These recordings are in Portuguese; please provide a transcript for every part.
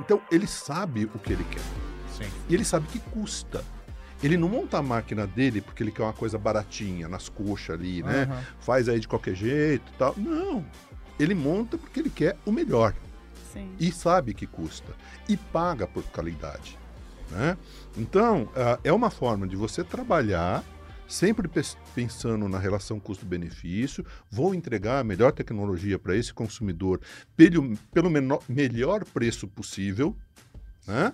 Então, ele sabe o que ele quer. Sim. E ele sabe que custa. Ele não monta a máquina dele porque ele quer uma coisa baratinha, nas coxas ali, né? Aham. Faz aí de qualquer jeito e tal. Não. Ele monta porque ele quer o melhor. Sim. e sabe que custa e paga por qualidade. Né? Então, ah, é uma forma de você trabalhar sempre pensando na relação custo-benefício, vou entregar a melhor tecnologia para esse consumidor pelo, pelo menor- melhor preço possível, né?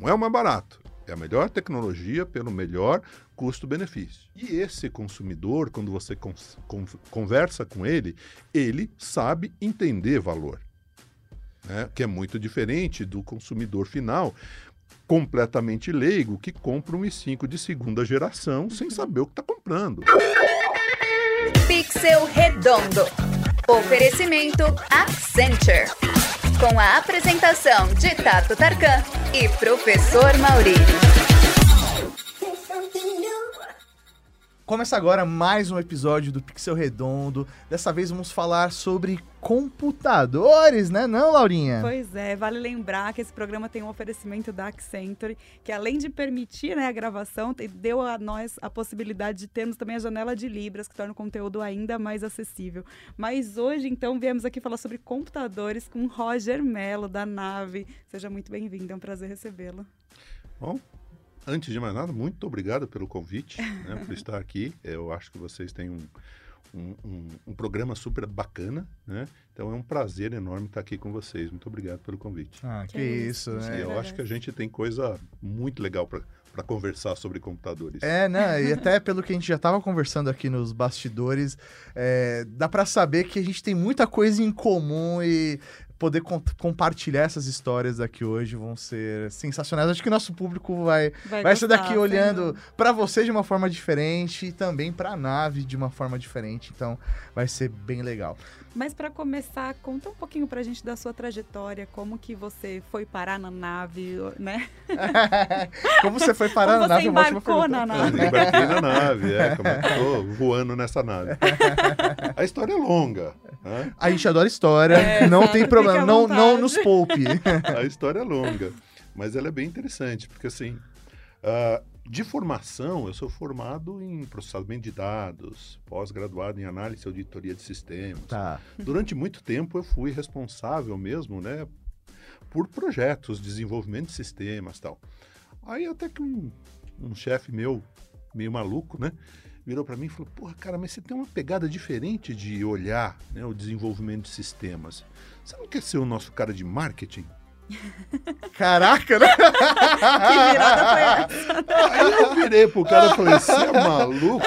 não é o mais barato, é a melhor tecnologia pelo melhor custo-benefício. E esse consumidor, quando você cons- con- conversa com ele, ele sabe entender valor né, que é muito diferente do consumidor final completamente leigo que compra um i5 de segunda geração sem saber o que está comprando. Pixel Redondo. Oferecimento Accenture. Com a apresentação de Tato Tarkan e Professor Maurício. Começa agora mais um episódio do Pixel Redondo. Dessa vez vamos falar sobre computadores, né, não, Laurinha? Pois é, vale lembrar que esse programa tem um oferecimento da Accenture, que além de permitir né, a gravação, deu a nós a possibilidade de termos também a janela de Libras, que torna o conteúdo ainda mais acessível. Mas hoje, então, viemos aqui falar sobre computadores com Roger Mello, da Nave. Seja muito bem-vindo, é um prazer recebê-lo. Bom, antes de mais nada, muito obrigado pelo convite, né, por estar aqui. Eu acho que vocês têm um, um, um- um programa super bacana, né? Então é um prazer enorme estar aqui com vocês. Muito obrigado pelo convite. Ah, que, Que isso, isso, né? Eu acho que a gente tem coisa muito legal para conversar sobre computadores. É, né? E até pelo que a gente já tava conversando aqui nos bastidores, é, dá pra saber que a gente tem muita coisa em comum e poder com- compartilhar essas histórias aqui hoje vão ser sensacionais. Acho que o nosso público vai, vai gostar, ser daqui olhando pra você de uma forma diferente e também pra nave de uma forma diferente. Então vai ser bem legal. Mas para começar, conta um pouquinho pra gente da sua trajetória, como que você foi parar na nave, né? Como você foi parar Como na nave? você ótima embarcou na nave. Eu embarquei na nave, é, como é que eu tô voando nessa nave. A história é longa, né? A gente adora história, É, não sabe? tem problema, não, não nos poupe. A história é longa, mas ela é bem interessante, porque assim, ah, de formação, eu sou formado em processamento de dados, pós-graduado em análise e auditoria de sistemas. Tá. Durante muito tempo eu fui responsável mesmo, né, por projetos, desenvolvimento de sistemas tal. Aí até que um, um chefe meu, meio maluco, né, virou para mim e falou, porra, cara, mas você tem uma pegada diferente de olhar né, o desenvolvimento de sistemas. Você não quer ser o nosso cara de marketing? Caraca, né? Que virada foi essa? Aí eu virei pro cara e falei, você é maluco?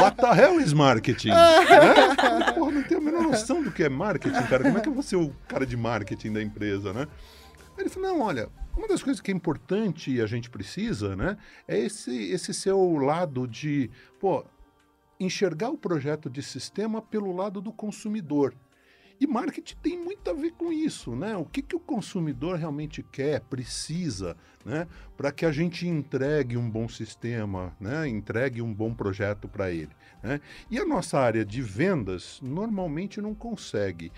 What the hell is marketing? Né? Porra, não tenho a menor noção do que é marketing, cara. Como é que eu vou ser o cara de marketing da empresa, né? Aí ele falou, não, olha, uma das coisas que é importante e a gente precisa, né, é esse, esse seu lado de, pô, enxergar o projeto de sistema pelo lado do consumidor. E marketing tem muito a ver com isso, né? O que, que o consumidor realmente quer, precisa, né? Para que a gente entregue um bom sistema, né? Entregue um bom projeto para ele. Né? E a nossa área de vendas normalmente não consegue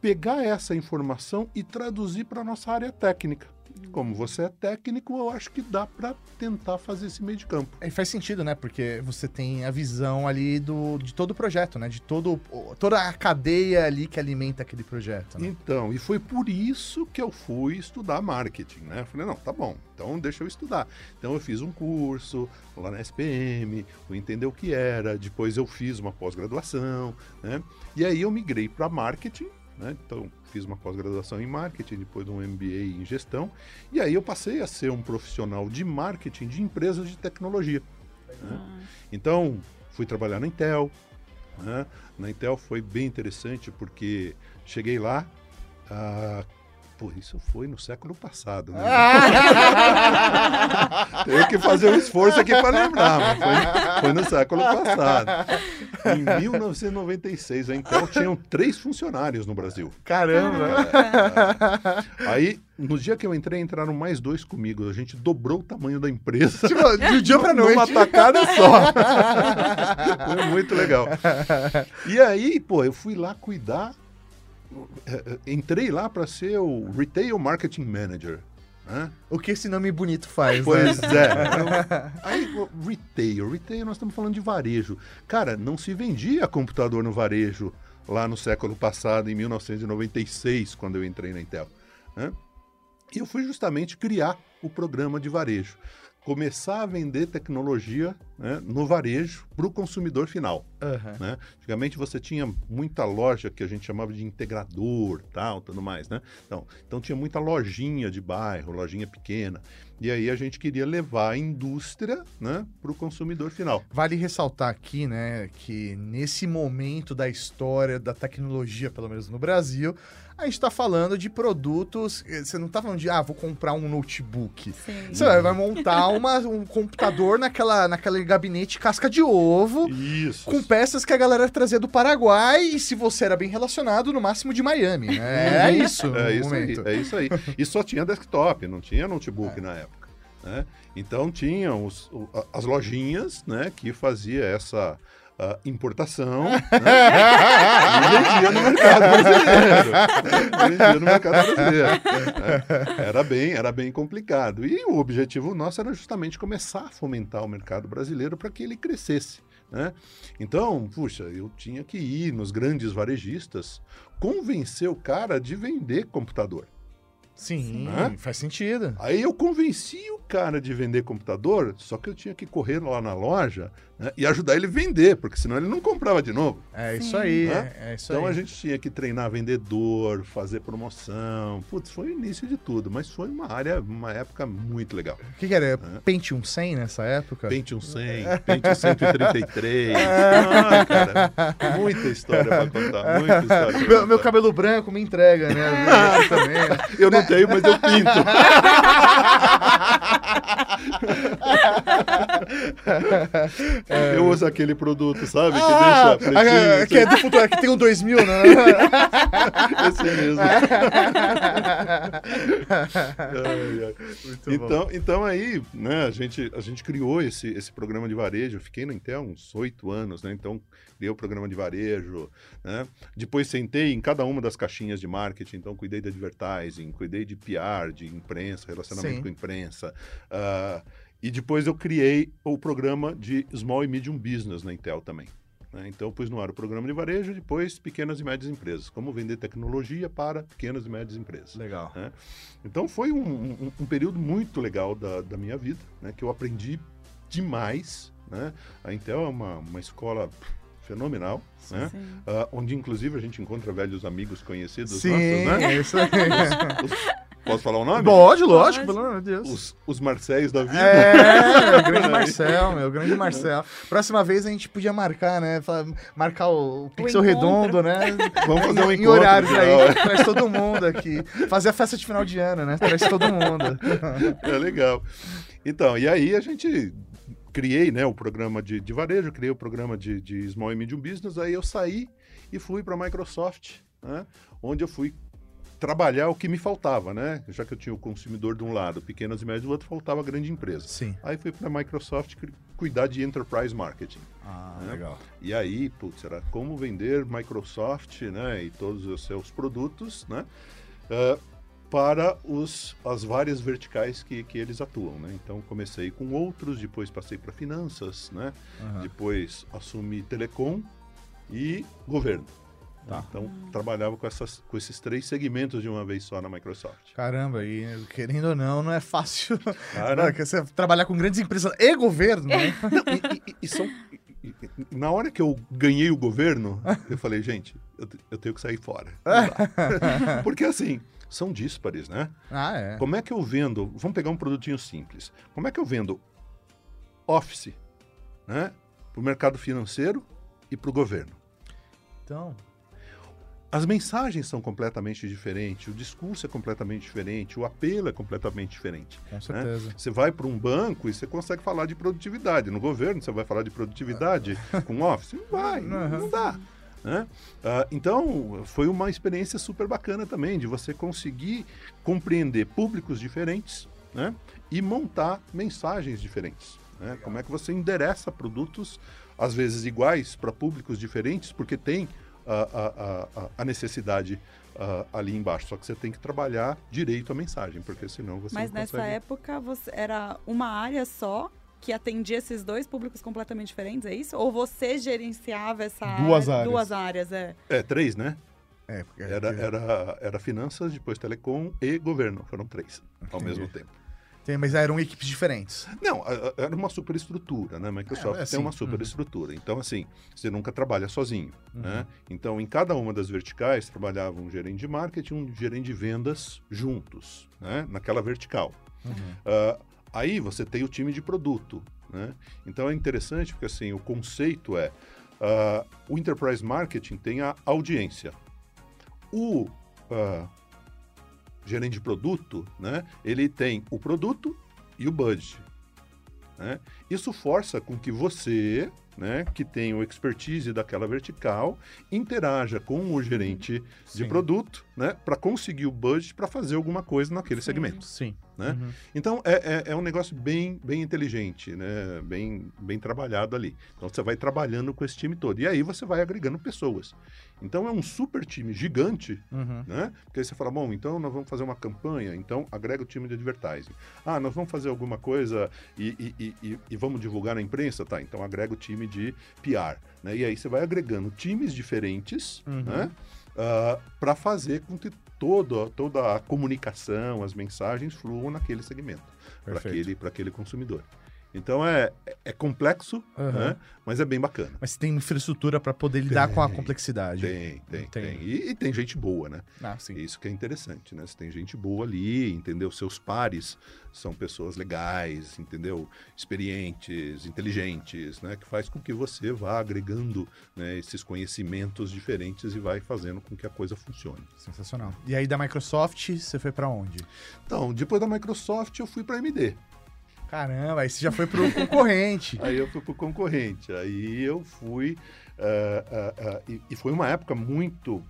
pegar essa informação e traduzir para a nossa área técnica. Como você é técnico, eu acho que dá para tentar fazer esse meio de campo. E faz sentido, né? Porque você tem a visão ali do, de todo o projeto, né? De todo, toda a cadeia ali que alimenta aquele projeto. Né? Então, e foi por isso que eu fui estudar marketing, né? Eu falei, não, tá bom, então deixa eu estudar. Então eu fiz um curso lá na SPM, fui entender o que era, depois eu fiz uma pós-graduação, né? E aí eu migrei para marketing, né? Então fiz uma pós-graduação em marketing, depois um MBA em gestão, e aí eu passei a ser um profissional de marketing de empresas de tecnologia. né? Então, fui trabalhar na Intel. né? Na Intel foi bem interessante porque cheguei lá. ah, pô, isso foi no século passado. Né? Tenho que fazer um esforço aqui para lembrar, mas foi, foi no século passado. Em 1996, a Intel tinham três funcionários no Brasil. Caramba! Aí, no dia que eu entrei, entraram mais dois comigo. A gente dobrou o tamanho da empresa. tipo, de dia pra noite. Numa tacada só. Foi muito legal. E aí, pô, eu fui lá cuidar é, é, entrei lá para ser o Retail Marketing Manager. Né? O que esse nome bonito faz, Pois né? é. Aí, retail. Retail, nós estamos falando de varejo. Cara, não se vendia computador no varejo lá no século passado, em 1996, quando eu entrei na Intel. né? E eu fui justamente criar o programa de varejo. Começar a vender tecnologia né, no varejo para o consumidor final Aham. né? Antigamente você tinha muita loja que a gente chamava de integrador, tal, tudo mais, né? Então, então tinha muita lojinha de bairro, lojinha pequena. E aí a gente queria levar a indústria, né, para o consumidor final. Vale ressaltar aqui, né, que nesse momento da história da tecnologia, pelo menos no Brasil, a gente tá falando de produtos. eh, Você não tá falando de, ah, vou comprar um notebook. Sim. Você vai- vai montar uma- um computador naquela, naquele gabinete casca de ovo. Isso. Com peças que a galera trazia do Paraguai e se você era bem relacionado, no máximo de Miami. né? É isso no É isso aí, é isso aí. E só tinha desktop, não tinha notebook na época. Né? Então tinham os- as lojinhas né, que fazia essa ah, importação né? e vendia no mercado brasileiro. vendia no mercado brasileiro. né? Era, bem, era bem complicado. E o objetivo nosso era justamente começar a fomentar o mercado brasileiro para que ele crescesse. Né? Então, puxa, eu tinha que ir nos grandes varejistas convencer o cara de vender computador. Sim, Hã? faz sentido. Aí eu convenci o cara de vender computador, só que eu tinha que correr lá na loja né, e ajudar ele a vender, porque senão ele não comprava de novo. É isso aí, Hã? é, é isso Então aí. a gente tinha que treinar vendedor, fazer promoção. Putz, foi o início de tudo, mas foi uma área, uma época muito legal. O que, que era? Pentium 100 nessa época? Pentium 100, Pentium 133. Ah, cara, muita história pra contar, muita história. Meu, cabelo branco me entrega, né? Eu também. né? Eu não tenho, mas eu pinto. Eu uso aquele produto, sabe? Que Ah, deixa ah, pretinho. que é do futuro, que tem um 2000, né? Esse mesmo. Ai, ai. Muito bom. Então, então aí, né, a gente, a gente criou esse, esse programa de varejo. Eu fiquei na Intel uns oito anos, né? Então, criei o programa de varejo, né? Depois sentei em cada uma das caixinhas de marketing. Então, cuidei de advertising, cuidei de PR, de imprensa, relacionamento Sim. com imprensa. Ah, e depois eu criei o programa de Small e Medium Business na Intel também. né? Então, eu pus no ar o programa de varejo, depois pequenas e médias empresas. Como vender tecnologia para pequenas e médias empresas. Legal. né? Então foi um, um- um período muito legal da, da minha vida, né? Que eu aprendi demais, né? A Intel é uma, uma escola fenomenal, né? Sim. Ah, onde inclusive a gente encontra velhos amigos conhecidos Sim, nossos, né? é isso aí. Os- posso falar o nome? Pode, lógico, pelo amor de Deus. Os, os Marcéis da vida. É, meu grande Marcel, meu grande Marcel. Próxima vez a gente podia marcar, né? Marcar o, o pixel encontro. redondo, né? Vamos fazer um em, em encontro horários aí. Traz todo mundo aqui. Fazer a festa de final de ano, né? Traz todo mundo. É legal. Então, e aí a gente criei né, o programa de, de varejo, criei o programa de, de Small e Medium Business, aí eu saí e fui para a Microsoft, né, onde eu fui trabalhar o que me faltava, né? Já que eu tinha o consumidor de um lado, pequenas e médias do outro, faltava a grande empresa. Sim. Aí fui para a Microsoft cuidar de Enterprise Marketing. Ah, É. legal. E aí, putz, era como vender Microsoft, né, e todos os seus produtos, né, ah, para os, as várias verticais que, que eles atuam, né. Então, comecei com outros, depois passei para finanças, né, Aham. depois assumi telecom e governo. Tá. Então, trabalhava com, essas, com esses três segmentos de uma vez só na Microsoft. Caramba, e querendo ou não, não é fácil. Cara, Porque você trabalhar com grandes empresas e governo, né? e, e- e são, e- e- na hora que eu ganhei o governo, eu falei, gente, eu, eu tenho que sair fora. Não. Porque assim, são díspares, né? Ah, é. Como é que eu vendo? Vamos pegar um produtinho simples. Como é que eu vendo Office, né? Para o mercado financeiro e para o governo. Então, As mensagens são completamente diferentes, o discurso é completamente diferente, o apelo é completamente diferente. com certeza. Você vai para um banco e você consegue falar de produtividade. No governo, você vai falar de produtividade com Office? Não vai, não, não dá. né? Ah, então, foi uma experiência super bacana também, de você conseguir compreender públicos diferentes né? e montar mensagens diferentes. né? Como é que você endereça produtos, às vezes iguais, para públicos diferentes, porque tem a, a, necessidade ah, ali embaixo. Só que você tem que trabalhar direito a mensagem, porque senão você Mas não nessa consegue... época você era uma área só que atendia esses dois públicos completamente diferentes, é isso? Ou você gerenciava essa Duas área- áreas. duas áreas, é. É, três, né? É, porque Era, era, era finanças, depois telecom e governo. Foram três ao Entendi. mesmo tempo. Tem, mas eram equipes diferentes. Não, era uma superestrutura, né? Microsoft É, é, tem uma sim. superestrutura. Então, assim, você nunca trabalha sozinho, Uhum. né? Então, em cada uma das verticais, trabalhava um gerente de marketing e um gerente de vendas juntos, né? Naquela vertical. Ah, aí você tem o time de produto, né? Então, é interessante porque, assim, o conceito é... ah, o Enterprise Marketing tem a audiência. O... ah, gerente de produto, né? Ele tem o produto e o budget. né? Isso força com que você, né, que tem o expertise daquela vertical, interaja com o gerente de Sim. produto, né, para conseguir o budget para fazer alguma coisa naquele Sim. segmento. Sim. Né? Uhum. Então é, é, é um negócio bem, bem inteligente, né? bem, bem trabalhado ali. Então você vai trabalhando com esse time todo. E aí você vai agregando pessoas. Então é um super time gigante Uhum. né? Porque aí você fala, bom, então nós vamos fazer uma campanha, então agrega o time de advertising. Ah, nós vamos fazer alguma coisa e, e- e- e- vamos divulgar na imprensa? Tá, então agrega o time de PR. Né? E aí você vai agregando times diferentes Uhum. né? Para fazer com que toda, toda a comunicação, as mensagens fluam naquele segmento, para aquele, pra aquele consumidor. Então é, é complexo, Uhum. né? mas é bem bacana. Mas tem infraestrutura para poder lidar com a Tem, complexidade. Tem, tem, Tem. tem. E, e tem gente boa, né? Ah, sim. Isso que é interessante, né? Você tem gente boa ali, entendeu? Seus pares são pessoas legais, entendeu? Experientes, inteligentes, né? Que faz com que você vá agregando né, esses conhecimentos diferentes e vai fazendo com que a coisa funcione. Sensacional. E aí da Microsoft, você foi para onde? Então, depois da Microsoft, eu fui para a AMD. Caramba, aí você já foi pro concorrente. Aí eu fui para o concorrente. Aí eu fui. ah, ah, ah, e, e foi uma época muito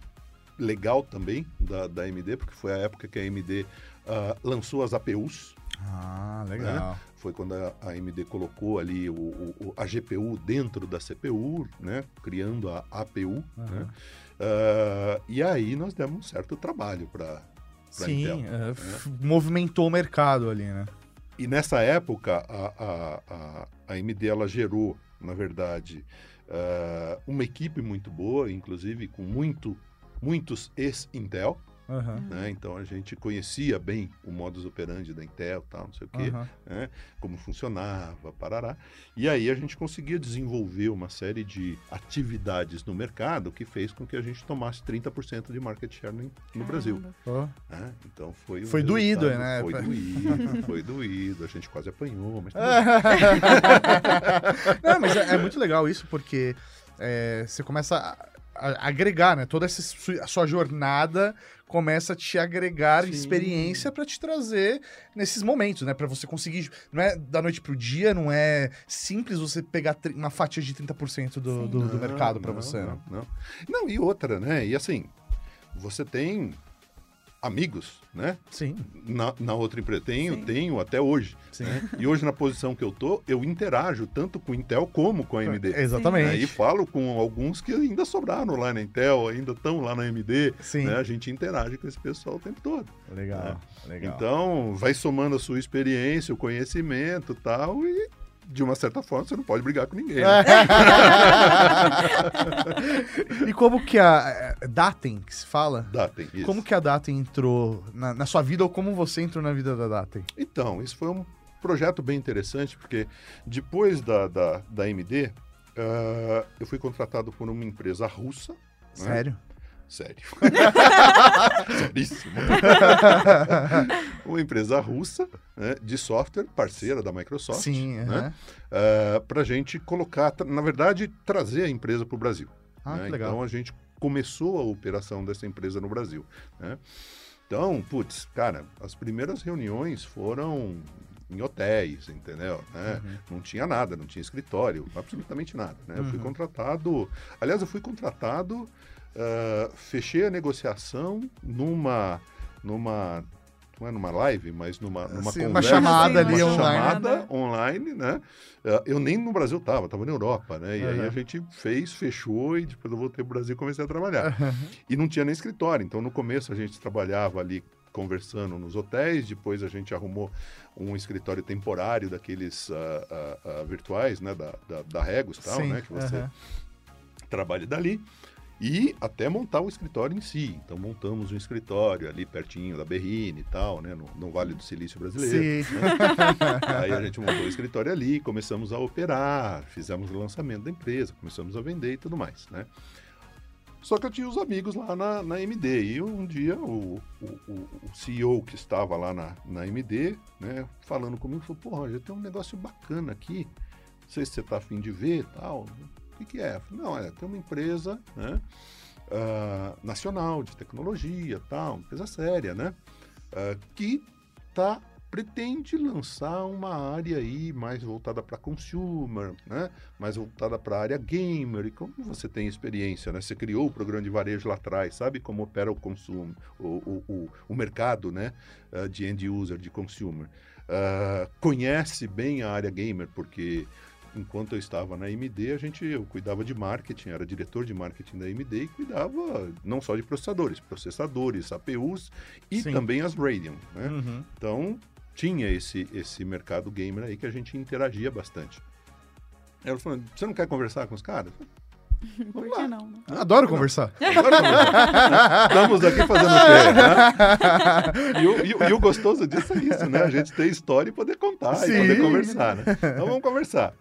legal também da, da AMD, porque foi a época que a AMD ah, lançou as APUs. Ah, legal. Foi quando a a AMD colocou ali o, o- a GPU dentro da CPU, né? Criando a APU. Aham. né? Ah, e aí nós demos um certo trabalho para Sim, Intel. é, f- movimentou o mercado ali, né? E nessa época, a, a, a, a AMD ela gerou, na verdade, ah, uma equipe muito boa, inclusive com muito, muitos ex-Intel. Aham. Né? Então a gente conhecia bem o modus operandi da Intel, tal, não sei o quê. aham. né, como funcionava, parará. E aí a gente conseguia desenvolver uma série de atividades no mercado que fez com que a gente tomasse 30% de market share no, no Brasil. Ó. né? Então foi um Foi doído, né? Foi doído, foi doído. A gente quase apanhou, mas tudo Não, mas é, é muito legal isso, porque é, você começa a, agregar, né? Toda essa sua jornada começa a te agregar Sim. experiência pra te trazer nesses momentos, né? Pra você conseguir. Não é da noite pro dia, não é simples você pegar uma fatia de 30% do, Sim. do, do Não, mercado pra não, você. né? Não, não. Não, e outra, né? E assim, você tem amigos, né? Sim, Na, na outra empresa. Tenho, Sim. tenho até hoje. sim. né? E hoje, na posição que eu tô, eu interajo tanto com Intel como com a AMD. Exatamente. Aí falo com alguns que ainda sobraram lá na Intel, ainda estão lá na AMD. Sim. né? A gente interage com esse pessoal o tempo todo. Legal, legal. Então, vai somando a sua experiência, o conhecimento e tal, e de uma certa forma você não pode brigar com ninguém. né? e como que a é, Datem, que se fala? Datem, isso. Como que a Datem entrou na, na sua vida ou como você entrou na vida da Datem? Então, isso foi um projeto bem interessante, porque depois da, da, da AMD, ah, eu fui contratado por uma empresa russa. né? Sério? Seríssimo. uma empresa russa né, de software, parceira da Microsoft. Sim, né, aham. para a gente colocar, na verdade, trazer a empresa para o Brasil. Ah, né? que legal. Então a gente começou a operação dessa empresa no Brasil. né? Então, putz, cara, as primeiras reuniões foram em hotéis, entendeu? Né? Uhum. Não tinha nada, não tinha escritório, absolutamente nada. Né? Eu fui Uhum. contratado. Aliás, eu fui contratado, ah, fechei a negociação numa, numa não é numa live, mas numa, numa Sim, conversa. uma chamada ali uma online. chamada online, né? Eh, Eu nem no Brasil tava, tava na Europa, né? E aí Uhum. a gente fez, fechou e depois eu voltei pro Brasil e comecei a trabalhar. E não tinha nem escritório, então no começo a gente trabalhava ali conversando nos hotéis, depois a gente arrumou um escritório temporário daqueles ah, ah, ah, virtuais, né? Da, da, da Regos e tal, Sim, né? Que você aham. trabalha dali. E até montar o escritório em si. Então montamos um escritório ali pertinho da Berrine e tal, né? No, no Vale do Silício Brasileiro. Sim. Aí a gente montou o escritório ali, começamos a operar, fizemos o lançamento da empresa, começamos a vender e tudo mais, né? Só que eu tinha os amigos lá na, na MD e um dia o, o, o- CEO que estava lá na, na MD, né, falando comigo, falou, porra, já tem um negócio bacana aqui, não sei se você está afim de ver e tal. O que, que é? Falei, não, é, tem uma empresa, né, ah, nacional de tecnologia tal, empresa séria, né, ah, que tá pretende lançar uma área aí mais voltada para consumer, né? Mais voltada para a área gamer. E como você tem experiência, né? Você criou o programa de varejo lá atrás, sabe como opera o consumo, o, o, o, o mercado, né? ah, de end user, de consumer. Ah, conhece bem a área gamer, porque enquanto eu estava na AMD, a gente eu cuidava de marketing, era diretor de marketing da AMD e cuidava não só de processadores, processadores, APUs e Sim. também as Radeon, né? Uhum. Então, tinha esse, esse mercado gamer aí que a gente interagia bastante. Ela falou, você não quer conversar com os caras? Por que não? né? Adoro conversar. Conversar. Estamos aqui fazendo o quê? né? E, o, e o- e o gostoso disso é isso, né? A gente ter história e poder contar Sim. e poder conversar, né? Então vamos conversar.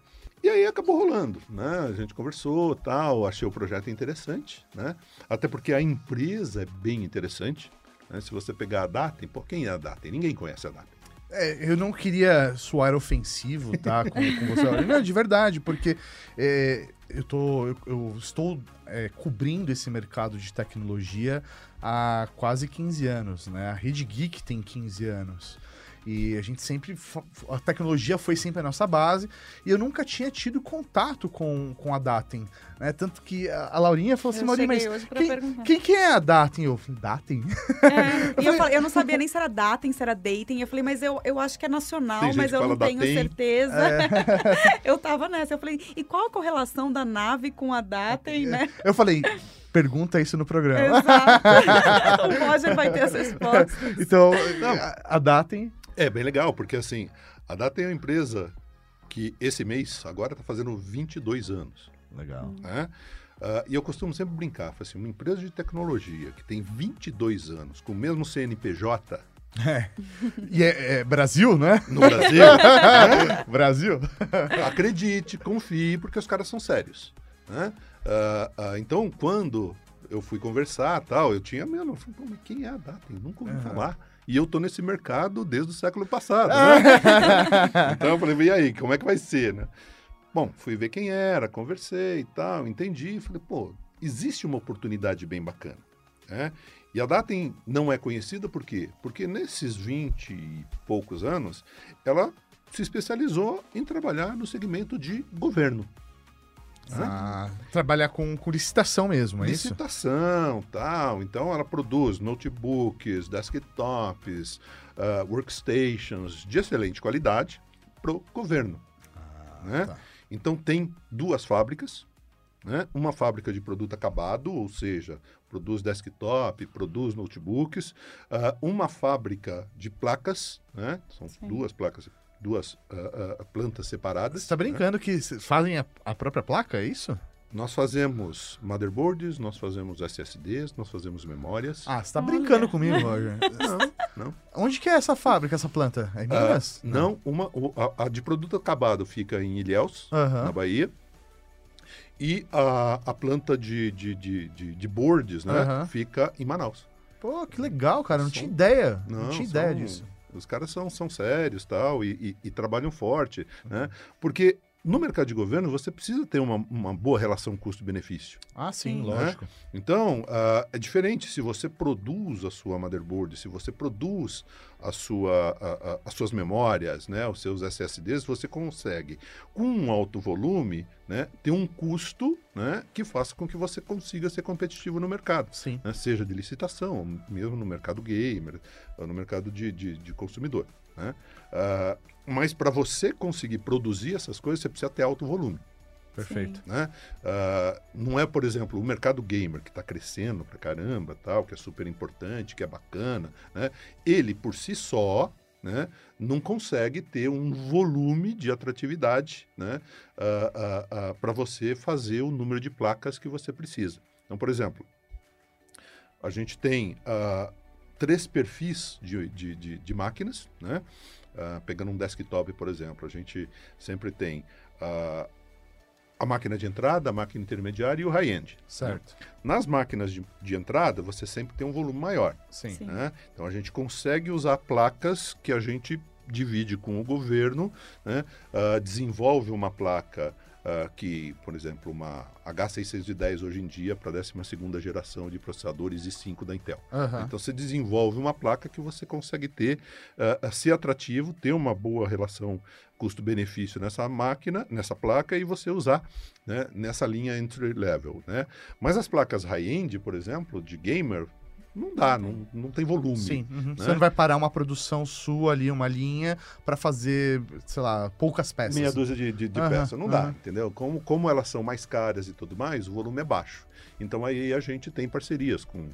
E aí acabou rolando, né? A gente conversou, tal, achei o projeto interessante, né? Até porque a empresa é bem interessante, né? Se você pegar a Datem, pô, quem é a Datem? Ninguém conhece a Datem. É, eu não queria soar ofensivo, tá? Com, com você. Não, de verdade, porque é, eu, tô, eu, eu estou é, cobrindo esse mercado de tecnologia há quase 15 anos, né? A Rede Geek tem 15 anos. E a gente sempre. A tecnologia foi sempre a nossa base. E eu nunca tinha tido contato com, com a Datem. Né? Tanto que a, Laurinha falou assim: Eu cheguei mas quem, quem, quem é a Datem? Eu falei: Datem? É, eu, falei- eu não sabia nem se era dating, se era dating. Eu falei, mas eu, eu acho que é nacional, mas eu não tenho datem. certeza. eu tava nessa. Eu falei, e qual a correlação da nave com a dating, né? Eu falei: pergunta isso no programa. Exato. o Roger vai ter essa resposta. Então, Não. a, a Datem. É bem legal, porque assim, a Datem é uma empresa que esse mês agora está fazendo 22 anos. Legal. né? Ah, e eu costumo sempre brincar, falo assim, uma empresa de tecnologia que tem 22 anos, com o mesmo CNPJ E é, é Brasil, né? no Brasil? Brasil? acredite, confie, porque os caras são sérios. Né? Ah, ah, então, quando eu fui conversar tal, eu tinha medo, eu falei, Pô, mas quem é a Datem? Nunca ouvi falar. E eu tô nesse mercado desde o século passado. né? então eu falei, e aí, como é que vai ser, né? Bom, fui ver quem era, conversei e tal, entendi. Falei, pô, existe uma oportunidade bem bacana. Né? E a Datem não é conhecida por quê? Porque nesses 20 e poucos anos, ela se especializou em trabalhar no segmento de governo. Né? Ah, trabalhar com, com licitação mesmo, é isso? Licitação, tal. Então ela produz notebooks, desktops, ah, workstations de excelente qualidade para o governo. né? tá. Então tem duas fábricas, né? Uma fábrica de produto acabado, ou seja, produz desktop, produz notebooks, ah, uma fábrica de placas, né? São Sim. duas placas, duas ah, ah, plantas separadas. Você tá né? brincando que cês fazem a, a própria placa, é isso? Nós fazemos motherboards, nós fazemos SSDs, nós fazemos memórias. Ah, você tá Olha. brincando comigo, Roger. Não, não. Onde que é essa fábrica, essa planta? É em Ah, Minas? não, uma, o- a, a de produto acabado fica em Ilhéus, na Bahia. E a, a planta de, de, de, de, de boards, né, fica em Manaus. Pô, que legal, cara. Não São- tinha ideia. Não, Não, tinha ideia são- disso. Os caras são, são sérios tal, e, e, e trabalham forte, né? Porque no mercado de governo, você precisa ter uma, uma boa relação custo-benefício. Ah, sim, Sim. lógico. Então, ah, é diferente se você produz a sua motherboard, se você produz a sua, a- a- as suas memórias, né, os seus SSDs, você consegue, com um alto volume, né, ter um custo né, que faça com que você consiga ser competitivo no mercado. Sim. né, seja de licitação, mesmo no mercado gamer, ou no mercado de, de, de consumidor. Né? Ah, mas para você conseguir produzir essas coisas, você precisa ter alto volume Perfeito. né? Ah, não é, por exemplo, o mercado gamer que está crescendo pra caramba, tal, que é super importante, que é bacana, né? Ele por si só, né, não consegue ter um volume de atratividade, né, para você fazer o número de placas que você precisa. Então, por exemplo, a gente tem ah, três perfis de, de, de, de máquinas, né? Ah, pegando um desktop, por exemplo, a gente sempre tem ah, a máquina de entrada, a máquina intermediária e o high-end. Certo. Nas máquinas de, de entrada, você sempre tem um volume maior. Sim. Sim. né? Então a gente consegue usar placas que a gente divide com o governo, né? Ah, desenvolve uma placa ah, que, por exemplo, uma H610 hoje em dia para a 12ª geração de processadores i5 da Intel. Aham. Então você desenvolve uma placa que você consegue ter, ah, ser atrativo, ter uma boa relação custo-benefício nessa máquina, nessa placa e você usar né, nessa linha entry level, né? Mas as placas high-end, por exemplo, de gamer, não dá, não, não tem volume. Sim. uhum. Você né? não vai parar uma produção sua ali, uma linha, pra fazer, sei lá, poucas peças. Meia dúzia de, de, de Aham, peças, não dá, aham. entendeu? Como, como elas são mais caras e tudo mais, o volume é baixo. Então aí a gente tem parcerias com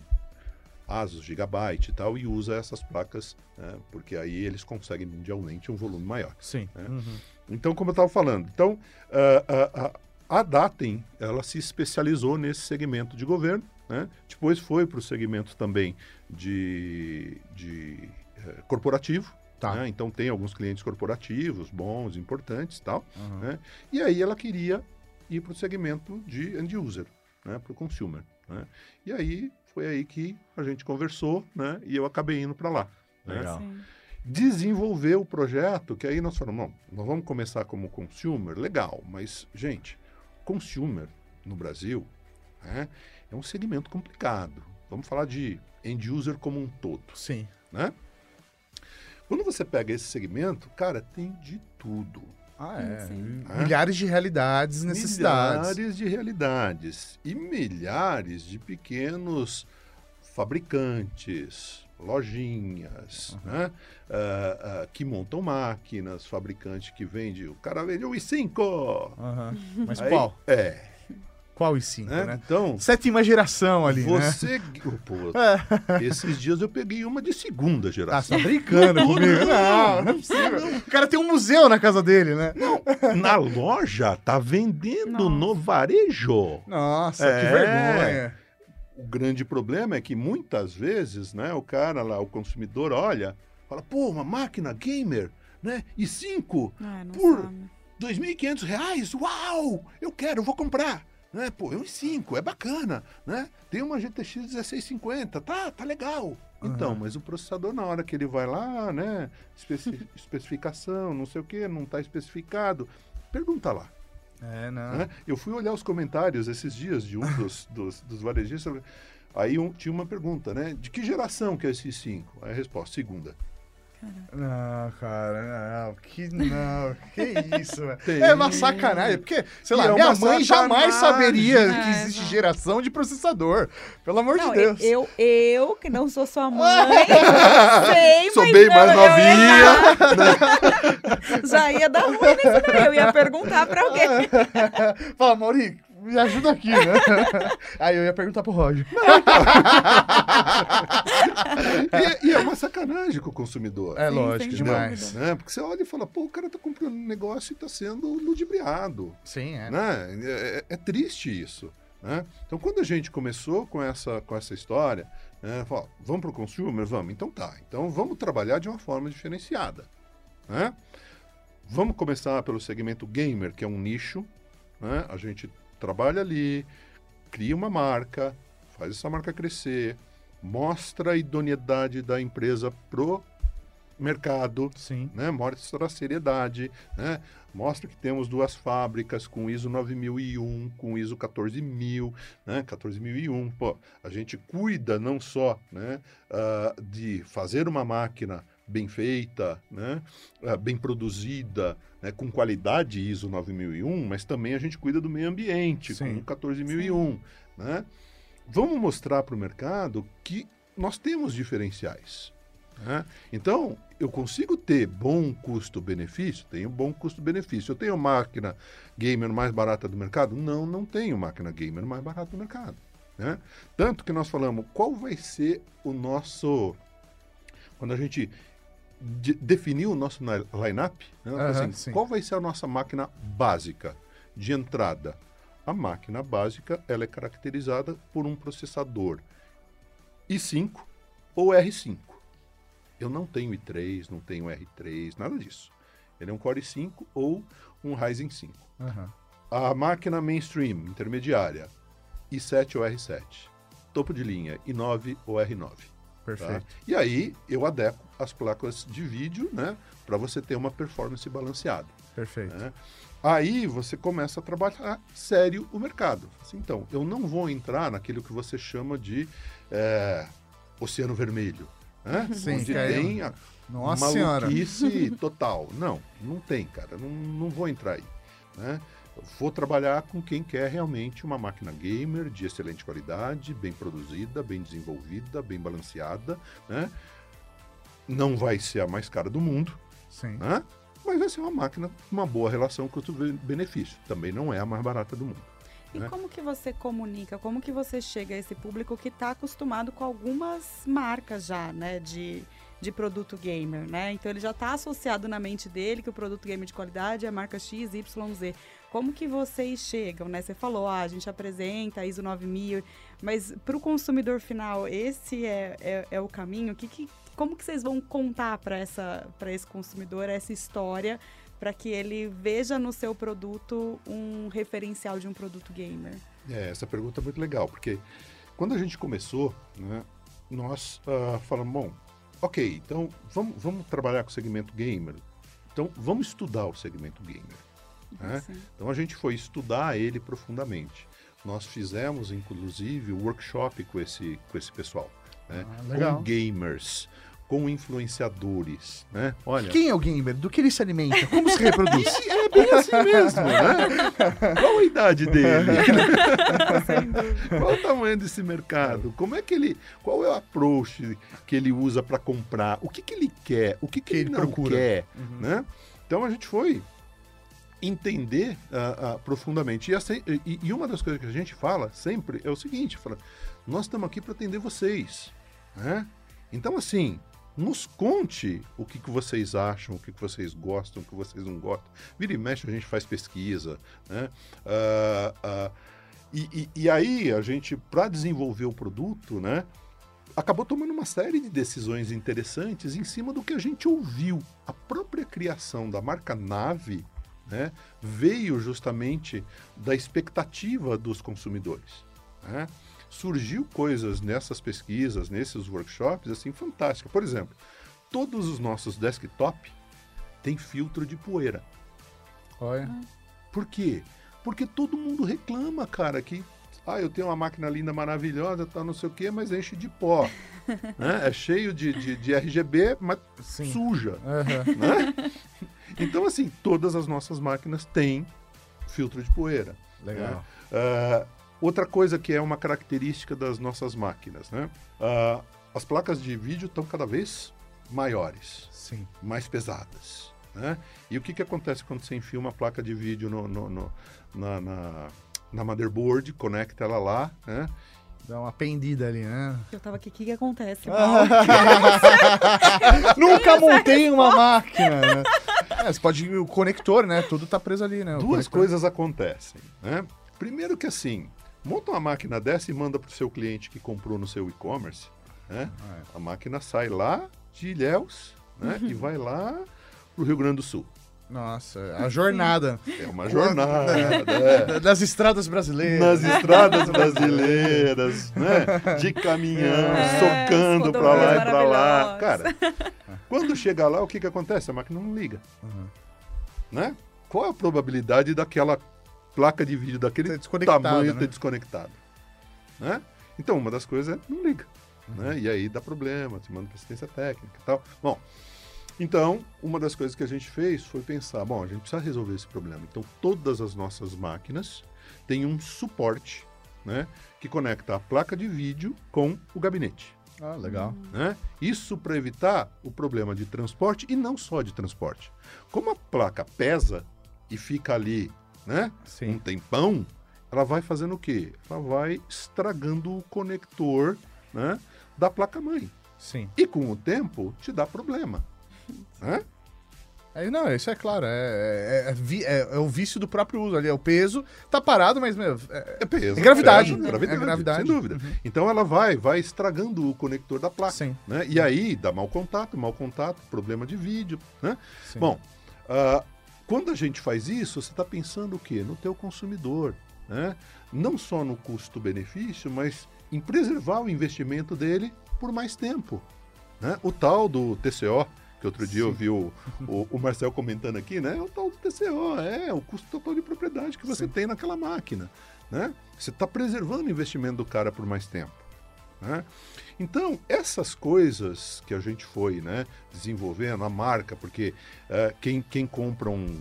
Asus, Gigabyte e tal, e usa essas placas, né, porque aí eles conseguem mundialmente um volume maior. Sim. É. Uhum. Então, como eu estava falando, então ah, ah, ah, a Datem ela se especializou nesse segmento de governo, né? depois foi para o segmento também de, de eh, corporativo. Tá. né? Então tem alguns clientes corporativos bons, importantes e tal. Uhum. né? E aí ela queria ir para o segmento de end user, né? para o consumer. Né? E aí foi aí que a gente conversou né? e eu acabei indo para lá. né? Legal. Sim. desenvolver o projeto, que aí nós falamos, não, nós vamos começar como consumer, legal, mas, gente, consumer no Brasil né, é um segmento complicado. Vamos falar de end user como um todo, Sim. né? Quando você pega esse segmento, cara, tem de tudo. Ah, é. Sim. Milhares de realidades, necessidades. Milhares de realidades e milhares de pequenos fabricantes, lojinhas, né? Ah, ah, que montam máquinas, fabricante que vende. O cara vende o i5. Aham. Mas Aí- qual? É. Qual os cinco, né? né? Então, Sétima geração ali, né? você. Pô, esses dias eu peguei uma de segunda Ah, você geração. tá brincando comigo? Não, não é possível. O cara tem um museu na casa dele, né? Na loja, tá vendendo Nossa. no varejo. Nossa, que É. vergonha. O grande problema é que muitas vezes, né, o cara lá, o consumidor, olha, fala, pô, uma máquina gamer, né? E cinco, Ah, não Por-. 2.500 reais, uau! Eu quero, eu vou comprar. Né? Pô, é um i5, é bacana, né? Tem uma GTX 1650, tá, tá legal. Então, mas o processador, na hora que ele vai lá, né? especi- especificação, não sei o que, não tá especificado. Pergunta lá. É, não. né? Eu fui olhar os comentários esses dias de um dos, dos, dos varejistas. Aí um- tinha uma pergunta, né? De que geração que é esse i5? Aí a resposta, segunda. Não, cara, não. Que não. Que isso, velho. É uma sacanagem. Porque, sei lá, é minha mãe jamais saberia É, que existe não. geração de processador. Pelo amor Não, de Deus. eu, eu, que não sou sua mãe, sei, Sou mas bem não, mais novinha. ia- Já ia dar ruim nisso daí. Eu ia perguntar pra alguém. Fala, Mauri, me ajuda aqui, né? Aí eu ia perguntar pro Roger. e, e é uma sacanagem com o consumidor. É lógico, demais. né? Porque você olha e fala, pô, o cara tá comprando um negócio e tá sendo ludibriado, Sim, é. né? É, é triste isso, né? Então, quando a gente começou com essa, com essa história, né? Falou, vamos pro consumer? Vamos. Então tá. Então, vamos trabalhar de uma forma diferenciada, né? Vamos começar pelo segmento gamer, que é um nicho, né? A gente trabalha ali, cria uma marca, faz essa marca crescer, mostra a idoneidade da empresa pro mercado, Sim. né? Mostra a seriedade, né? Mostra que temos duas fábricas com ISO 9001, com ISO 14000, né? 14001. Pô, a gente cuida não só, né, ah, de fazer uma máquina bem feita, né, ah, bem produzida, né, com qualidade ISO 9001, mas também a gente cuida do meio ambiente Sim. com 14001, né? Vamos mostrar para o mercado que nós temos diferenciais. né? Então, eu consigo ter bom custo-benefício? Tenho bom custo-benefício. Eu tenho máquina gamer mais barata do mercado? Não, não tenho máquina gamer mais barata do mercado. né? Tanto que nós falamos, qual vai ser o nosso... Quando a gente de- definiu o nosso line-up, né? Aham, assim, sim. qual vai ser a nossa máquina básica de entrada? A máquina básica ela é caracterizada por um processador i5 ou R5. Eu não tenho i3, não tenho R3, nada disso. Ele é um Core i5 ou um Ryzen 5. Aham. A máquina mainstream, intermediária, i7 ou R7. Topo de linha, i9 ou R9. Tá? Perfeito. E aí eu adequo as placas de vídeo, né, para você ter uma performance balanceada. Perfeito. né? Aí você começa a trabalhar sério o mercado. Assim, então, eu não vou entrar naquilo que você chama de é, oceano vermelho. Né? Sim, Onde tem a Nossa senhora. maluquice total. Não, não tem, cara. Não, não vou entrar aí. Né? Vou trabalhar com quem quer realmente uma máquina gamer de excelente qualidade, bem produzida, bem desenvolvida, bem balanceada. Né? Não vai ser a mais cara do mundo, Sim. né? mas vai ser uma máquina com uma boa relação custo-benefício. Também não é a mais barata do mundo. E né? como que você comunica, como que você chega a esse público que está acostumado com algumas marcas já, né, de, de produto gamer, né? Então ele já está associado na mente dele que o produto gamer de qualidade é a marca X, Y, Z. Como que vocês chegam, né? Você falou, ah, a gente apresenta a ISO 9000, mas para o consumidor final, esse é, é, é o caminho? Que, que, como que vocês vão contar para esse consumidor essa história para que ele veja no seu produto um referencial de um produto gamer? É, essa pergunta é muito legal, porque quando a gente começou, né, nós ah, falamos, bom, ok, então vamos, vamos trabalhar com o segmento gamer. Então vamos estudar o segmento gamer. Né? Então a gente foi estudar ele profundamente. Nós fizemos, inclusive, um workshop com esse, com esse pessoal. Né? Ah, legal. Com gamers, com influenciadores. Né? Olha, Quem é o gamer? Do que ele se alimenta? Como se reproduz? e é bem assim mesmo, né? Qual a idade dele? Qual o tamanho desse mercado? Como é que ele. Qual é o approach que ele usa para comprar? O que, que ele quer? O que, que, Que ele, ele não procura. quer? Uhum. Né? Então a gente foi entender ah, ah, profundamente. E, assim- e- e uma das coisas que a gente fala sempre é o seguinte: fala, nós estamos aqui para atender vocês. Né? Então, assim, nos conte o que, que vocês acham, o que, que vocês gostam, o que vocês não gostam. Vira e mexe, a gente faz pesquisa. Né? Ah, e, e- e aí, a gente, para desenvolver o produto, né, acabou tomando uma série de decisões interessantes em cima do que a gente ouviu. A própria criação da marca Nave né, veio justamente da expectativa dos consumidores. né? Surgiu coisas nessas pesquisas, nesses workshops, assim, fantásticas. Por exemplo, todos os nossos desktop têm filtro de poeira. Olha. Por quê? Porque todo mundo reclama, cara, que ah, eu tenho uma máquina linda, maravilhosa, tá não sei o quê, mas enche de pó. né? É cheio de, de, de RGB, mas Sim. suja. Aham. Né? Então, assim, todas as nossas máquinas têm filtro de poeira. Legal. Ah, outra coisa que é uma característica das nossas máquinas, né? Ah, as placas de vídeo estão cada vez maiores Sim. mais pesadas. Né? E o que, que acontece quando você enfia uma placa de vídeo no, no- no- na, na, na motherboard, conecta ela lá, né? Dá uma pendida ali, né? Eu tava aqui, o que, que acontece? Ah. Nunca montei uma máquina. né? É, você pode o conector, né? Tudo tá preso ali, né? O Duas conector. coisas acontecem. Né? Primeiro que assim, monta uma máquina dessa e manda para o seu cliente que comprou no seu e-commerce. Né? Ah, A máquina sai lá de Ilhéus né? e vai lá para o Rio Grande do Sul. Nossa, a jornada É uma jornada, é. das estradas brasileiras. nas estradas brasileiras, né? De caminhão, É, socando pra lá e pra lá. Cara, quando chega lá, o que que acontece? A máquina não liga, Uhum. né? Qual é a probabilidade daquela placa de vídeo daquele desconectado, tamanho né? ter desconectado? Né? Então, uma das coisas é não liga, Uhum. né? E aí dá problema, te manda pra assistência técnica e tal. Bom, então, uma das coisas que a gente fez foi pensar, bom, a gente precisa resolver esse problema. Então, todas as nossas máquinas têm um suporte, né, que conecta a placa de vídeo com o gabinete, Ah, legal. né? Isso para evitar o problema de transporte e não só de transporte. Como a placa pesa e fica ali, né, um tempão, ela vai fazendo o quê? Ela vai estragando o conector, né, da placa mãe. Sim. E com o tempo te dá problema, né? É, não, isso é claro. É, é, é é- é o vício do próprio uso ali. É o peso. Tá parado, mas, meu. é- É peso. É gravidade, né? gravidade, É gravidade. Sem dúvida. Então ela vai, vai estragando o conector da placa. Sim. Né? E aí dá mau contato, mau contato, problema de vídeo. Né? sim. Bom, ah, quando a gente faz isso, você está pensando o quê? No teu consumidor. Né? Não só no custo-benefício, mas em preservar o investimento dele por mais tempo. Né? O tal do TCO, que outro dia eu vi o, o, o Marcel comentando aqui, né? É o tal do TCO, é o custo total de propriedade que você Sim. tem naquela máquina. Né? Você está preservando o investimento do cara por mais tempo. né? Então, essas coisas que a gente foi né, desenvolvendo, a marca, porque eh, quem, quem compra um,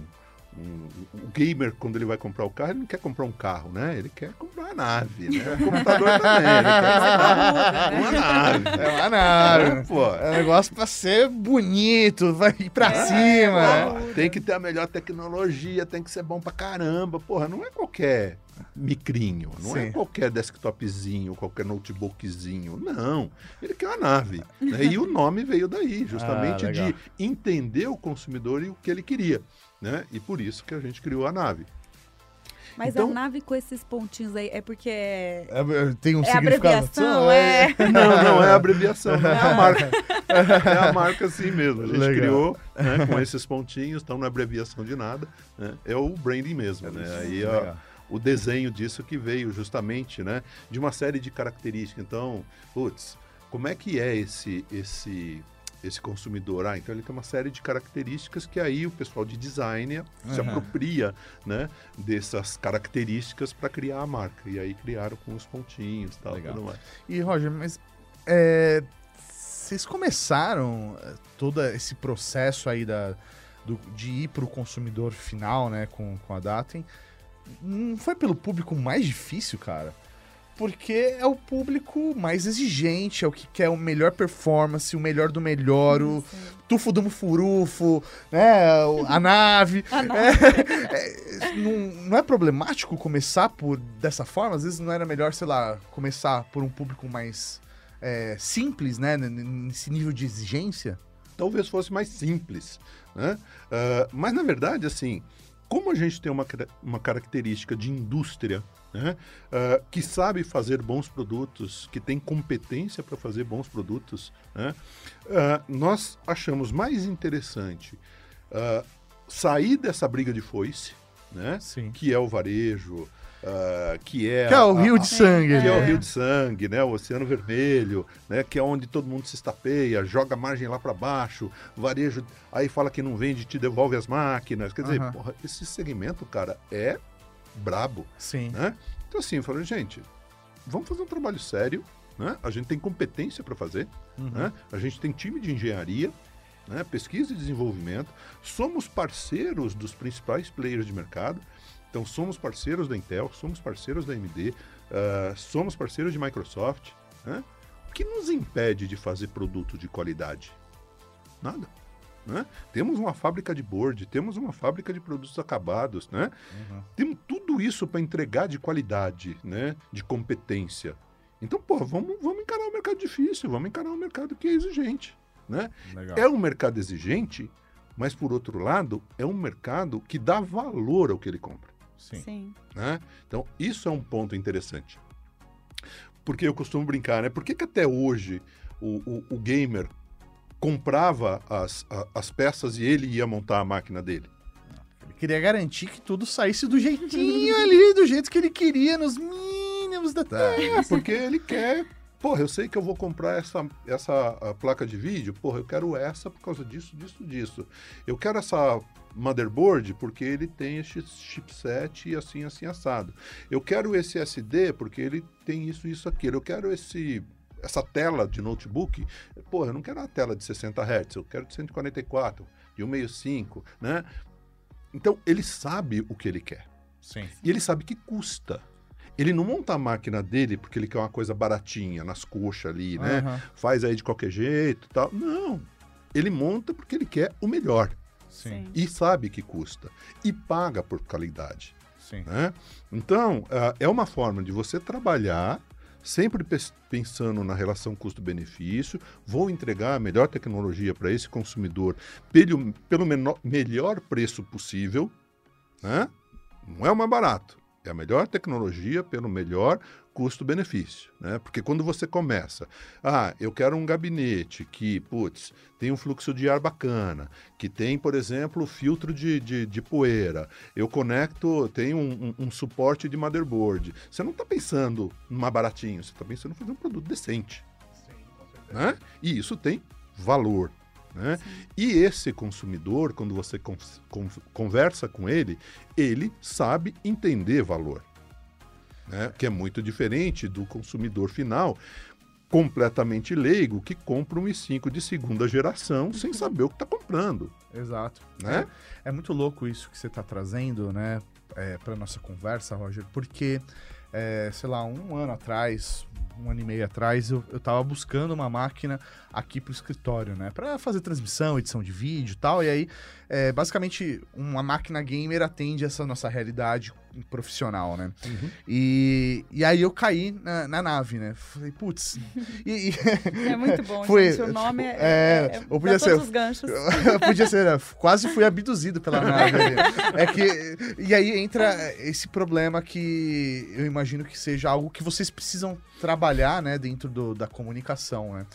um- O gamer, quando ele vai comprar o carro, ele não quer comprar um carro, né? Ele quer comprar a nave, né? O computador também, ele quer comprar uma nave. É uma nave. É, pô. É um negócio pra ser bonito, vai ir pra É, cima. né? Pô, tem que ter a melhor tecnologia, tem que ser bom pra caramba. Porra, não é qualquer micrinho, não é Sim. qualquer desktopzinho, qualquer notebookzinho. Não. Ele quer uma nave. né? E o nome veio daí, justamente Ah, de entender o consumidor e o que ele queria. Né? E por isso que a gente criou a nave. Mas Então- a nave com esses pontinhos aí é porque é, É, tem um é significado. abreviação, é. Não, não é a abreviação, não é a marca. É a marca assim mesmo. A gente Legal. criou né, com esses pontinhos, então não é abreviação de nada. né? É o branding mesmo. né? Aí ó, Legal. O desenho disso que veio justamente né, de uma série de características. Então, putz, como é que é esse, esse, esse consumidor? Ah, então ele tem uma série de características que aí o pessoal de design se apropria né, dessas características para criar a marca. E aí criaram com os pontinhos e tal. Legal. tudo mais. E, Roger, mas é, vocês começaram é, todo esse processo aí da, do- de ir para o consumidor final, né, com, com a Datem, não foi pelo público mais difícil, cara? Porque é o público mais exigente, é o que quer o melhor performance, o melhor do melhor, o tufo do furufo, né, a nave. A nave. É, é, não, não é problemático começar por dessa forma? Às vezes não era melhor, sei lá, começar por um público mais é, simples, né? Nesse nível de exigência? talvez fosse mais simples, né? Ah, mas na verdade, assim, como a gente tem uma, uma característica de indústria, né? ah, que sabe fazer bons produtos, que tem competência para fazer bons produtos, né? ah, nós achamos mais interessante ah, sair dessa briga de foice, né? Sim. Que é o varejo, ah, que é Que é o a- rio de sangue. que é o né? rio de sangue, né? O oceano vermelho, né? Que é onde todo mundo se estapeia, joga a margem lá para baixo, varejo, aí fala que não vende, te devolve as máquinas. Quer dizer, Aham. porra, esse segmento, cara, é brabo, Sim. né? Então assim, eu falei, gente, vamos fazer um trabalho sério, né? A gente tem competência para fazer, Uhum. né? A gente tem time de engenharia, né? pesquisa e desenvolvimento. Somos parceiros dos principais players de mercado. Então, somos parceiros da Intel, somos parceiros da AMD, ah, somos parceiros de Microsoft. né? O que nos impede de fazer produto de qualidade? Nada. né? Temos uma fábrica de board, temos uma fábrica de produtos acabados, né? Uhum. Temos tudo isso para entregar de qualidade, né? De competência. Então, pô, vamos, vamos encarar um mercado difícil, vamos encarar um mercado que é exigente, né? Legal. É um mercado exigente, mas por outro lado, é um mercado que dá valor ao que ele compra. Sim. Sim. né? Então, isso é um ponto interessante. Porque eu costumo brincar, né? Por que, que até hoje o, o- o gamer comprava as, a- as peças e ele ia montar a máquina dele? queria garantir que tudo saísse do jeitinho ali, do jeito que ele queria, nos mínimos detalhes. É, porque ele quer. Porra, eu sei que eu vou comprar essa, essa placa de vídeo. Porra, eu quero essa por causa disso, disso, disso. Eu quero essa motherboard porque ele tem esse chipset e assim, assim, assado. Eu quero esse SD porque ele tem isso, isso, aquilo. Eu quero esse essa tela de notebook. Porra, eu não quero uma tela de 60 Hz, eu quero de 144, de 165, né? Então, ele sabe o que ele quer. Sim. E ele sabe que custa. Ele não monta a máquina dele porque ele quer uma coisa baratinha, nas coxas ali, né? Aham. Faz aí de qualquer jeito e tal. Não. Ele monta porque ele quer o melhor. Sim. E sabe que custa. E paga por qualidade. Sim. Né? Então, ah, é uma forma de você trabalhar sempre pensando na relação custo-benefício, vou entregar a melhor tecnologia para esse consumidor pelo, pelo menor- melhor preço possível, né? não é o mais barato, é a melhor tecnologia pelo melhor custo-benefício, né? Porque quando você começa, ah, eu quero um gabinete que, putz, tem um fluxo de ar bacana, que tem, por exemplo, filtro de, de, de poeira, eu conecto, tem um, um- um suporte de motherboard. Você não está pensando numa baratinho, você está pensando em fazer um produto decente, né? E isso tem valor. Né? E esse consumidor, quando você con- con- conversa com ele, ele sabe entender valor. Né? Que é muito diferente do consumidor final, completamente leigo, que compra um i5 de segunda geração sem saber o que está comprando. Exato. Né? É, é muito louco isso que você está trazendo, né, é, para nossa conversa, Roger, porque, é, sei lá, um ano atrás, um ano e meio atrás, eu, eu tava buscando uma máquina aqui pro escritório, né, para fazer transmissão, edição de vídeo e tal, e aí, é, basicamente, uma máquina gamer atende essa nossa realidade profissional, né? E, e aí eu caí na, na nave, né? Falei, putz. E, e- É muito bom, Foi- gente. O nome é. é, é, ou podia dá ser- todos os ganchos. Podia ser, né? quase fui abduzido pela nave. ali. É que. E aí entra esse problema que eu imagino que seja algo que vocês precisam trabalhar, né, dentro do- da comunicação, né?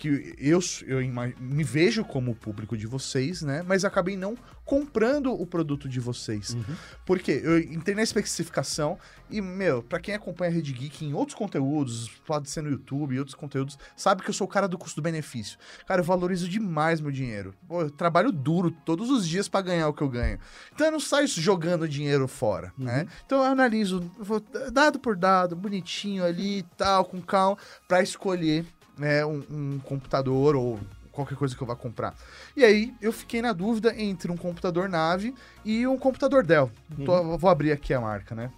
Que eu, eu me vejo como público de vocês, né? Mas acabei não comprando o produto de vocês. Por quê? Eu entrei na especificação e, meu, pra quem acompanha a Rede Geek em outros conteúdos, pode ser no YouTube e outros conteúdos, sabe que eu sou o cara do custo-benefício. Cara, eu valorizo demais meu dinheiro. Pô, eu trabalho duro todos os dias pra ganhar o que eu ganho. Então eu não saio jogando dinheiro fora, né? Então eu analiso vou dado por dado, bonitinho ali e tal, com calma, pra escolher né, um, um computador ou qualquer coisa que eu vá comprar. E aí eu fiquei na dúvida entre um computador nave e um computador Dell. Tô- vou abrir aqui a marca, né?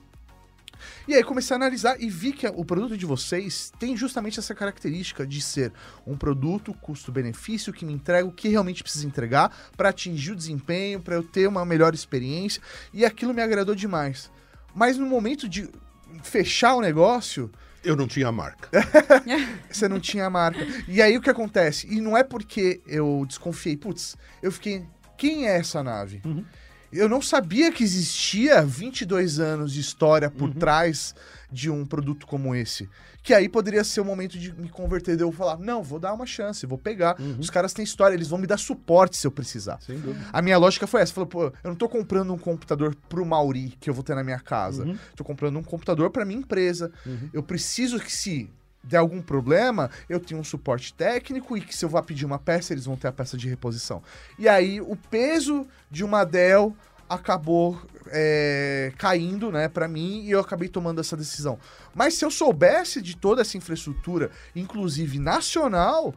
E aí comecei a analisar e vi que o produto de vocês tem justamente essa característica de ser um produto custo-benefício que me entrega o que realmente precisa entregar para atingir o desempenho, para eu ter uma melhor experiência, e aquilo me agradou demais. Mas no momento de fechar o negócio, Eu não tinha marca. você não tinha a marca. E aí o que acontece? E não é porque eu desconfiei, putz, eu fiquei, quem é essa nave? Uhum. Eu não sabia que existia 22 anos de história por trás de um produto como esse. Que aí poderia ser o momento de me converter, de eu falar, não, vou dar uma chance, vou pegar. Os caras têm história, eles vão me dar suporte se eu precisar. Sem dúvida. A minha lógica foi essa, falou, pô, eu não tô comprando um computador pro Mauri que eu vou ter na minha casa. Uhum. Tô comprando um computador pra minha empresa. Uhum. Eu preciso que se der algum problema, eu tenho um suporte técnico e que se eu vá pedir uma peça, eles vão ter a peça de reposição. E aí o peso de uma Dell acabou é, caindo, né, para mim e eu acabei tomando essa decisão. Mas se eu soubesse de toda essa infraestrutura, inclusive nacional,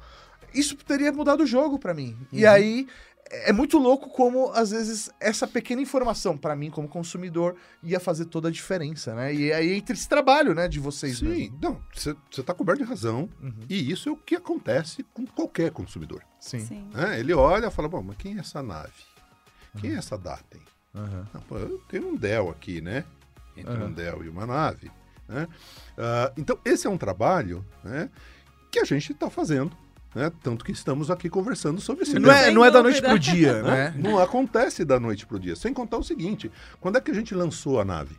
isso teria mudado o jogo pra mim. E aí é muito louco como às vezes essa pequena informação pra mim como consumidor ia fazer toda a diferença, né? E aí entra esse trabalho, né, de vocês Sim, mesmo. não, você está coberto de razão. Uhum. E isso é o que acontece com qualquer consumidor. Sim. Sim. né? Ele olha e fala, bom, mas quem é essa nave? Quem Uhum. é essa Datem? Ah, pô, eu tenho um Dell aqui, né? Entre Aham. um Dell e uma nave. Né? Ah, então, esse é um trabalho né, que a gente está fazendo. Né? Tanto que estamos aqui conversando sobre esse Não é, não é da noite dúvida. pro dia, né? Não acontece da noite pro dia. Sem contar o seguinte: quando é que a gente lançou a nave?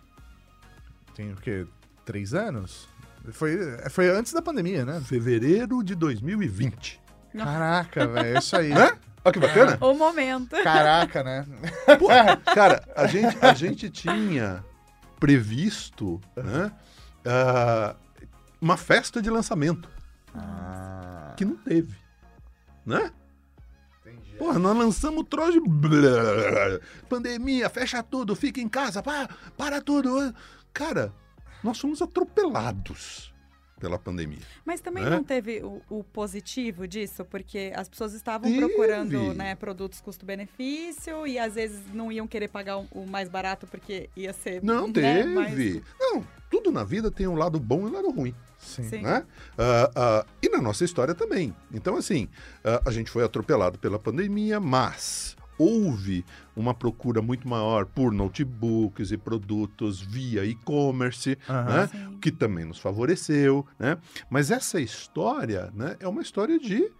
Tem o quê? Três anos? Foi, foi antes da pandemia, né? Fevereiro de 2020. Caraca, velho, é isso aí. Né? Olha que bacana. O momento. Caraca, né? Pô, cara, a gente, a gente tinha previsto né, ah, uma festa de lançamento, Ah, que não teve. Né? entendi. Porra, nós lançamos o troço. Pandemia, fecha tudo, fica em casa, pá, para tudo. Cara, nós fomos atropelados pela pandemia. Mas também Né? não teve o, o positivo disso, porque as pessoas estavam Teve. procurando né, produtos custo-benefício e às vezes não iam querer pagar o, o mais barato porque ia ser. Não né, teve. mais- Não, tudo na vida tem um lado bom e um lado ruim. Sim. Sim. né? Ah, ah, e na nossa história também. Então, assim, ah, a gente foi atropelado pela pandemia, mas houve uma procura muito maior por notebooks e produtos via e-commerce, Aham. né? Sim. que também nos favoreceu, né? Mas essa história, né, é uma história de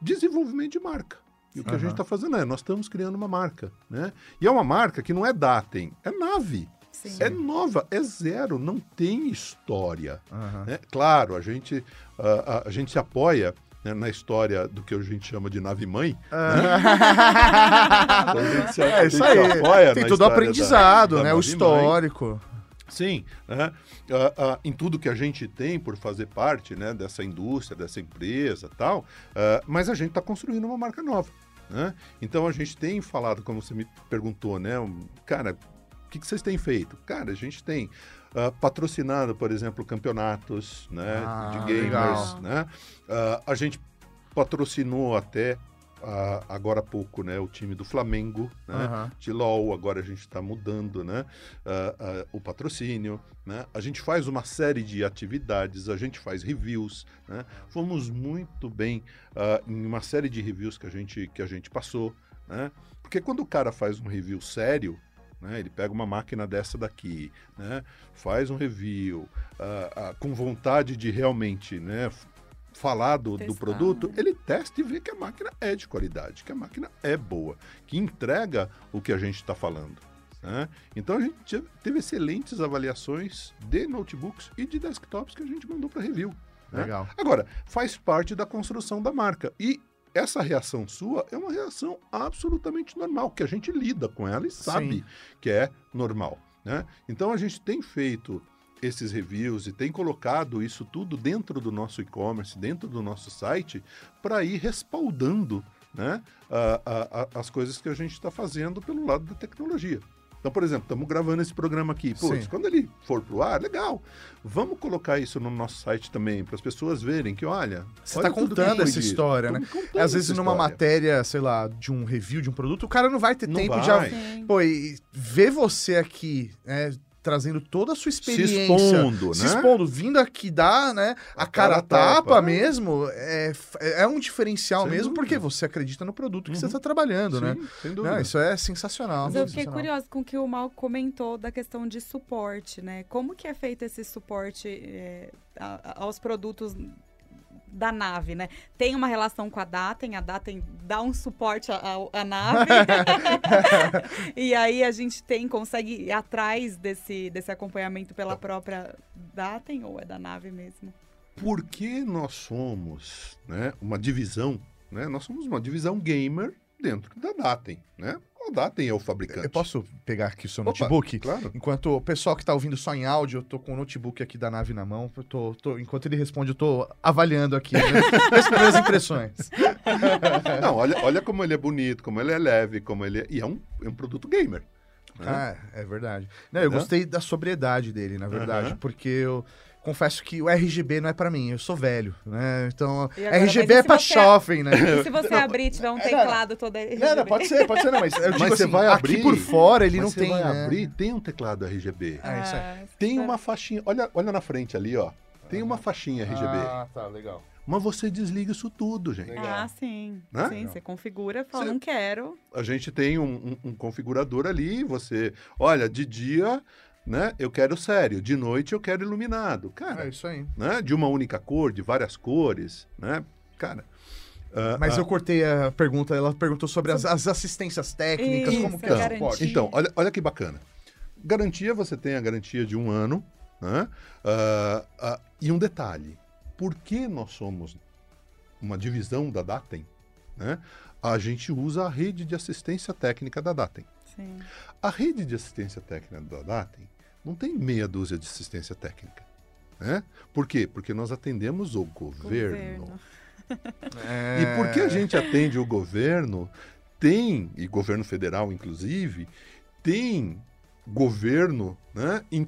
desenvolvimento de marca. E o que a Aham. gente está fazendo é, nós estamos criando uma marca, né? E é uma marca que não é Datem, é Nave. Sim. É nova, é zero, não tem história. Aham. né? Claro, a gente, a, a- a gente se apoia né, na história do que a gente chama de nave-mãe. Ah. Então, gente se- É isso aí. Tem todo o aprendizado, da- da né? O histórico. Sim, né? Ah, ah, em tudo que a gente tem por fazer parte né, dessa indústria, dessa empresa tal, ah, mas a gente está construindo uma marca nova. Né? Então a gente tem falado, como você me perguntou, né? Cara, o que, que vocês têm feito? Cara, a gente tem ah, patrocinado, por exemplo, campeonatos né, Ah, de gamers. legal. Né? Ah, a gente patrocinou até ah, agora há pouco né, o time do Flamengo. Né? De LOL, agora a gente está mudando né, o patrocínio, né? a gente faz uma série de atividades, a gente faz reviews, né? fomos muito bem em uma série de reviews que a gente, que a gente passou, né? porque quando o cara faz um review sério, né, ele pega uma máquina dessa daqui, né, faz um review ah, ah, com vontade de realmente né, falar do, do produto, né? ele testa e vê que a máquina é de qualidade, que a máquina é boa que entrega o que a gente está falando. né? Então a gente te- teve excelentes avaliações de notebooks e de desktops que a gente mandou para review. né? Legal. Agora, faz parte da construção da marca. E essa reação sua é uma reação absolutamente normal, que a gente lida com ela e sabe Sim. que é normal. Né? Então a gente tem feito esses reviews e tem colocado isso tudo dentro do nosso e-commerce, dentro do nosso site, para ir respaldando né, a- a- a- as coisas que a gente está fazendo pelo lado da tecnologia. Então, por exemplo, estamos gravando esse programa aqui. Putz, quando ele for pro ar, legal. Vamos colocar isso no nosso site também, para as pessoas verem que, olha. Você tá que contando essa história, né? Contando Às vezes numa história. matéria, sei lá, de um review de um produto, o cara não vai ter Não tempo vai. de... Sim. Pô, e ver você aqui, né, trazendo toda a sua Se experiência... expondo, se né? expondo, vindo aqui dar, né, a, A cara, cara a tapa, tapa. mesmo, é, é um diferencial Sem mesmo, dúvida. porque você acredita no produto que você Uhum. está trabalhando, né? Sim, sem dúvida. Não, isso é sensacional. Mas eu fiquei curiosa com o que o Mal comentou da questão de suporte, né? Como que é feito esse suporte é, aos produtos da nave, né? Tem uma relação com a Datem, a Datem dá um suporte à, nave. e aí a gente tem, consegue ir atrás desse, desse acompanhamento pela própria Datem ou é da nave mesmo? Porque nós somos né, uma divisão, né? Nós somos uma divisão gamer dentro da Datem, né? A Datem é o fabricante. Eu posso pegar aqui o seu Opa, notebook? Claro. Enquanto o pessoal que tá ouvindo só em áudio, eu tô com o notebook aqui da nave na mão. eu tô- tô- enquanto ele responde, eu tô avaliando aqui né, as primeiras impressões. Não, olha, olha como ele é bonito, como ele é leve, como ele é... E é um, é um produto gamer. né? Ah, é verdade. Não, eu Né? gostei da sobriedade dele, na verdade, porque eu confesso que o RGB não é pra mim, eu sou velho, né? Então, agora, RGB mas é se pra você- jovem, né? E se você abrir e tiver um É, teclado todo Não, não, pode ser, pode ser não, mas eu digo Mas você assim, vai aqui abrir, por fora ele Mas não você tem, vai né? abrir, tem um teclado RGB. Ah, isso aí. Tem uma faixinha, olha, olha na frente ali, ó. Tem uma faixinha RGB. Ah, tá, legal. Mas você desliga isso tudo, gente. Legal. Ah, sim. Né? Sim, você configura, fala, Você- não quero. A gente tem um, um- um configurador ali, você... Olha, de dia, né, eu quero sério. De noite, eu quero iluminado. Cara, É isso aí. né, de uma única cor, de várias cores, né? Cara... ah, Mas ah, eu cortei a pergunta, ela perguntou sobre as, as assistências técnicas, como Isso, que é o garantia. suporte. Então, olha, olha que bacana. Garantia, você tem a garantia de um ano, né? Ah, ah, e um detalhe, por que nós somos uma divisão da Datem, né? a gente usa a rede de assistência técnica da Datem. Sim. A rede de assistência técnica da Datem não tem meia dúzia de assistência técnica. Né? Por quê? Porque nós atendemos o governo. Governo. É... E porque a gente atende o governo, tem, e governo federal inclusive, tem governo né, em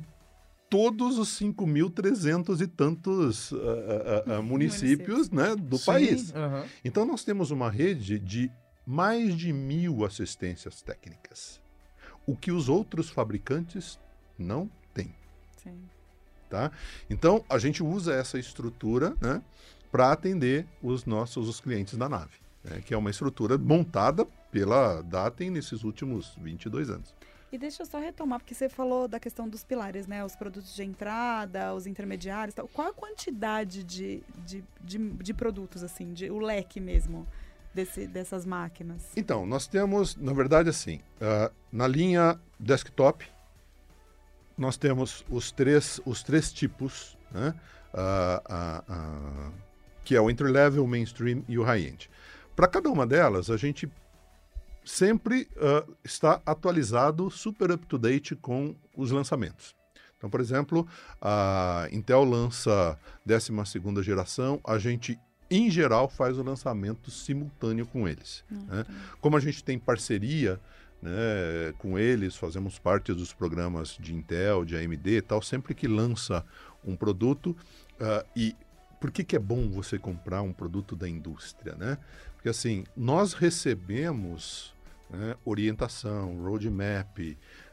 todos os 5.300 e tantos ah, ah, ah, municípios né, do Sim, país. aham. Então nós temos uma rede de mais de mil assistências técnicas, o que os outros fabricantes não têm. Sim. Tá? Então a gente usa essa estrutura né, para atender os nossos os clientes da nave, né, que é uma estrutura montada pela Datem nesses últimos 22 anos. E deixa eu só retomar, porque você falou da questão dos pilares, né? Os produtos de entrada, os intermediários tal. Qual a quantidade de, de, de, de produtos, assim, de, o leque mesmo desse, dessas máquinas? Então, nós temos, na verdade, assim, ah, na linha desktop, nós temos os três, os três tipos, né? Ah, ah, que é o entry-level, o mainstream e o high-end. Para cada uma delas, a gente sempre ah, está atualizado, super up-to-date com os lançamentos. Então, por exemplo, a Intel lança 12ª geração, a gente, em geral, faz o lançamento simultâneo com eles. né? Como a gente tem parceria né, com eles, fazemos parte dos programas de Intel, de AMD e tal, sempre que lança um produto, ah, e por que, que é bom você comprar um produto da indústria, né? Porque assim, nós recebemos né, orientação, roadmap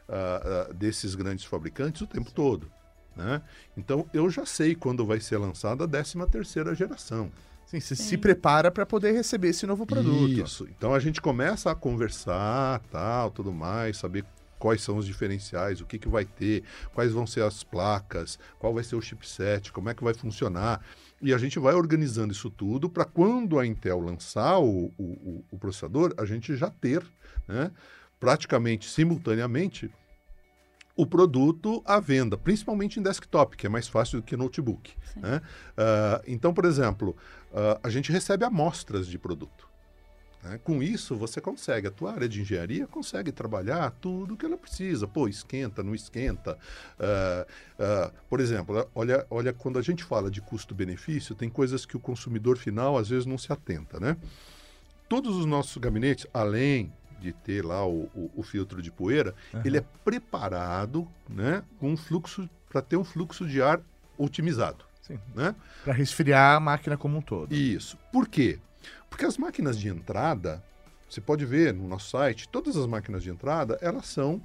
ah, ah, desses grandes fabricantes o tempo todo. Né? Então eu já sei quando vai ser lançada a 13 terceira geração. Sim, você se Sim. prepara para poder receber esse novo produto. Isso. Então a gente começa a conversar, tal, tudo mais, saber quais são os diferenciais, o que, que vai ter, quais vão ser as placas, qual vai ser o chipset, como é que vai funcionar. E a gente vai organizando isso tudo para quando a Intel lançar o, o- o- processador, a gente já ter, né, praticamente simultaneamente, o produto à venda, principalmente em desktop, que é mais fácil do que notebook. Né? Ah, então, por exemplo, ah, a gente recebe amostras de produto. né? Com isso, você consegue, a tua área de engenharia consegue trabalhar tudo que ela precisa. Pô, esquenta, não esquenta. Ah, ah, por exemplo, olha, olha, quando a gente fala de custo-benefício, tem coisas que o consumidor final às vezes não se atenta, né? Todos os nossos gabinetes, além de ter lá o, o- o filtro de poeira, ele é preparado né, com um fluxo para ter um fluxo de ar otimizado. Sim. Né? Para resfriar a máquina como um todo. Isso. Por quê? Porque as máquinas de entrada, você pode ver no nosso site, todas as máquinas de entrada, elas são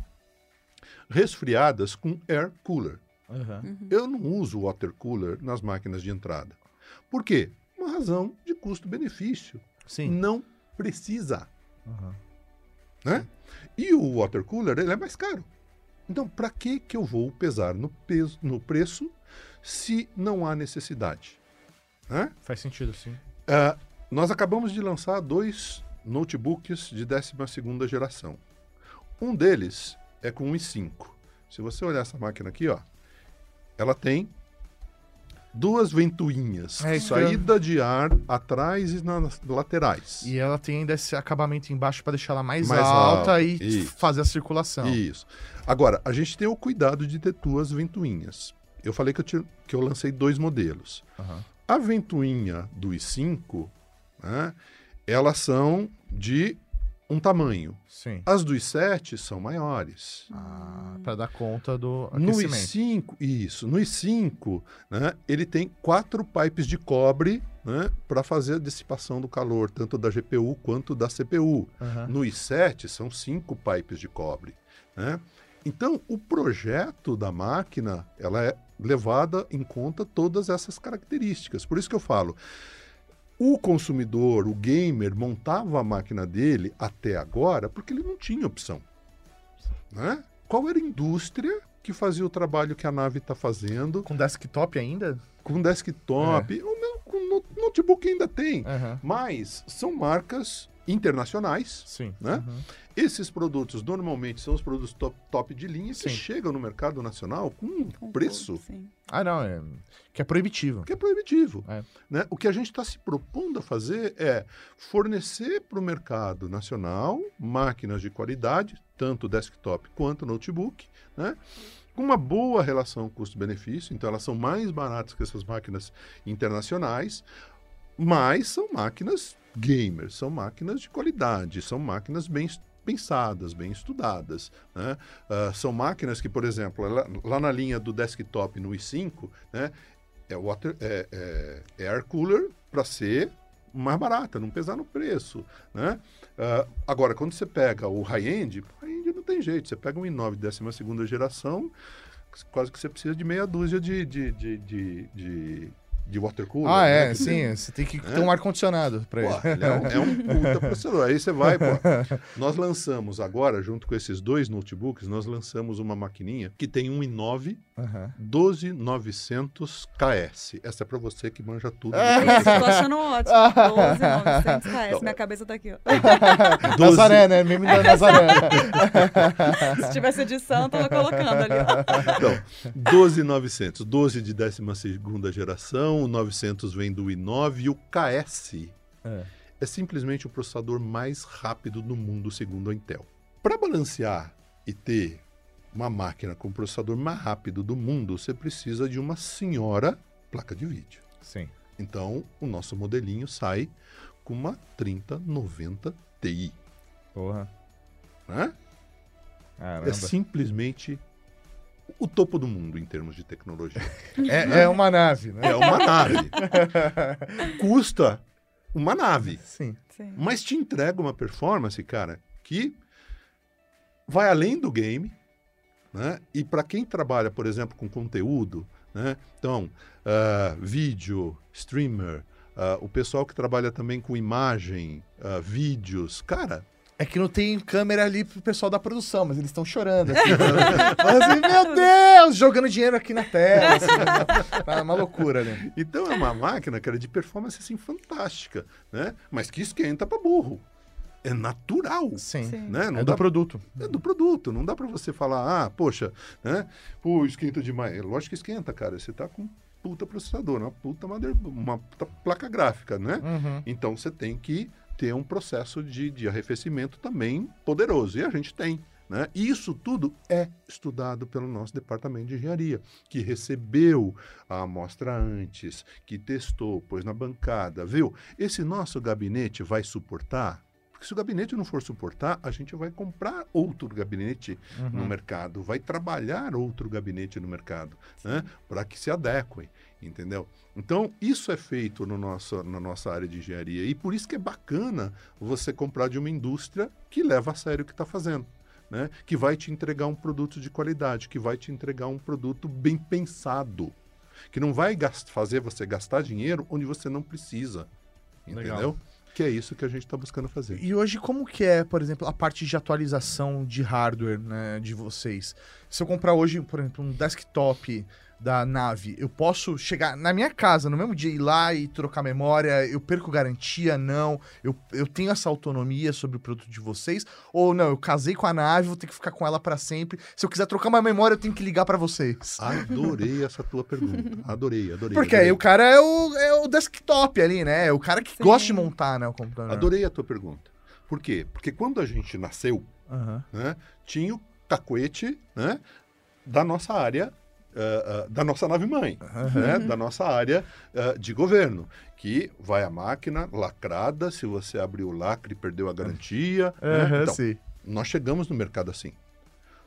resfriadas com air cooler. Aham. Eu não uso water cooler nas máquinas de entrada. Por quê? Uma razão de custo-benefício. Sim. Não precisa. Aham. né? E o water cooler ele é mais caro. Então, para que que eu vou pesar no, peso, no preço se não há necessidade? Né? Faz sentido, sim. Ah, nós acabamos de lançar dois notebooks de 12ª geração. Um deles é com 1.5. Se você olhar essa máquina aqui, ó, ela tem duas ventoinhas, É saída de ar atrás e nas laterais. E ela tem ainda esse acabamento embaixo para deixar ela mais, Mais alta alta, e isso. fazer a circulação. Isso. Agora, a gente tem o cuidado de ter duas ventoinhas. Eu falei que eu, que eu lancei dois modelos. Aham. A ventoinha do i5, né, elas são de um tamanho. Sim. As do i7 são maiores. Ah, para dar conta do No aquecimento. i5, isso, no i5, né, ele tem quatro pipes de cobre né, para fazer a dissipação do calor, tanto da GPU quanto da CPU. Aham. No i7 são cinco pipes de cobre. Né? Então, o projeto da máquina ela é levada em conta todas essas características. Por isso que eu falo, o consumidor, o gamer, montava a máquina dele até agora porque ele não tinha opção. Né? Qual era a indústria que fazia o trabalho que a nave está fazendo Com desktop ainda? com desktop? O meu, com no- notebook ainda tem. Aham. Mas são marcas internacionais. Sim. Né? Uhum. Esses produtos normalmente são os produtos top, top de linha que Sim. chegam no mercado nacional com um Com preço sim. Ah, não, é. Que é proibitivo. que é proibitivo. É. Né? O que a gente está se propondo a fazer é fornecer para o mercado nacional máquinas de qualidade, tanto desktop quanto notebook, né? com uma boa relação custo-benefício, então elas são mais baratas que essas máquinas internacionais, mas são máquinas gamers, são máquinas de qualidade, são máquinas bem pensadas, bem estudadas. né? Ah, são máquinas que, por exemplo, lá, lá na linha do desktop no i5, né, é, water, é, é- é air cooler para ser mais barata, não pesar no preço. Né? Ah, agora, quando você pega o high-end, high-end não tem jeito. Você pega um i9 décima segunda geração, quase que você precisa de meia dúzia de, de, de, de, de, water cooler. Ah, né? é, Que sim. Você tem que É. ter um ar-condicionado pra Pô, ele. ele é um, é um puta processador. Aí você vai, pô. Nós lançamos agora, junto com esses dois notebooks, nós lançamos uma maquininha que tem um i9 Aham. 12900 KS. Essa é pra você que manja tudo. É. tô achando ótimo. 12,900 KS. Minha cabeça tá aqui, ó. 12 Nazaré, né? Meme da Nazaré. Se tivesse edição, tava colocando ali, ó. Então, 12900, 12 de 12 geração, o 900 vem do i9 e o KS É. é simplesmente o processador mais rápido do mundo, segundo a Intel. Para balancear e ter uma máquina com o processador mais rápido do mundo, você precisa de uma senhora placa de vídeo. Sim. Então, o nosso modelinho sai com uma 3090 Ti. Porra. Né? É simplesmente o topo do mundo em termos de tecnologia. É, é uma nave, né? É uma nave. Custa uma nave. Sim. Sim. Mas te entrega uma performance, cara, que vai além do game, né? E para quem trabalha, por exemplo, com conteúdo, né? Então, ah, vídeo, streamer, ah, o pessoal que trabalha também com imagem, ah, vídeos, cara, É que não tem câmera ali pro pessoal da produção, mas eles estão chorando. Assim, assim, meu Deus! Jogando dinheiro aqui na tela. Assim, né? Tá uma loucura ali. então é uma máquina, cara, de performance assim fantástica, né? Mas que esquenta para burro. É natural. Sim. Né? Não É dá do produto. É do produto, não dá para você falar, ah, poxa, né? Pô, esquenta demais. Lógico que esquenta, cara. Você tá com um puta processador, uma puta, mother, uma puta placa gráfica, né? Uhum. Então você tem que ter um processo de, de arrefecimento também poderoso. E a gente tem. Né? Isso tudo é estudado pelo nosso departamento de engenharia, que recebeu a amostra antes, que testou, pôs na bancada, viu? Esse nosso gabinete vai suportar? Porque se o gabinete não for suportar, a gente vai comprar outro gabinete no Uhum. mercado, vai trabalhar outro gabinete no mercado, né? Para que se adequem, entendeu? Então, isso é feito no nosso, na nossa área de engenharia e por isso que é bacana você comprar de uma indústria que leva a sério o que está fazendo. Né? Que vai te entregar um produto de qualidade, que vai te entregar um produto bem pensado, que não vai fazer você gastar dinheiro onde você não precisa, entendeu? Legal. Que é isso que a gente está buscando fazer. E hoje, como que é, por exemplo, a parte de atualização de hardware né, de vocês? Se eu comprar hoje, por exemplo, um desktop da nave, eu posso chegar na minha casa no mesmo dia ir lá e trocar memória? Eu perco garantia? Não. Eu, eu tenho essa autonomia sobre o produto de vocês? Ou não, eu casei com a nave, vou ter que ficar com ela para sempre. Se eu quiser trocar uma memória, eu tenho que ligar para vocês. Adorei essa tua pergunta. Adorei, adorei. Porque adorei. aí o cara é o, é o desktop ali, né? É o cara que Sim. gosta de montar né, o computador. Adorei a tua pergunta. Por quê? Porque quando a gente nasceu, Aham. né, tinha o cacuete né, da nossa área, ah, da nossa nave-mãe, né, da nossa área ah, de governo, que vai a máquina lacrada, se você abrir o lacre, perdeu a garantia. né? Aham, Então, sim. nós chegamos no mercado assim.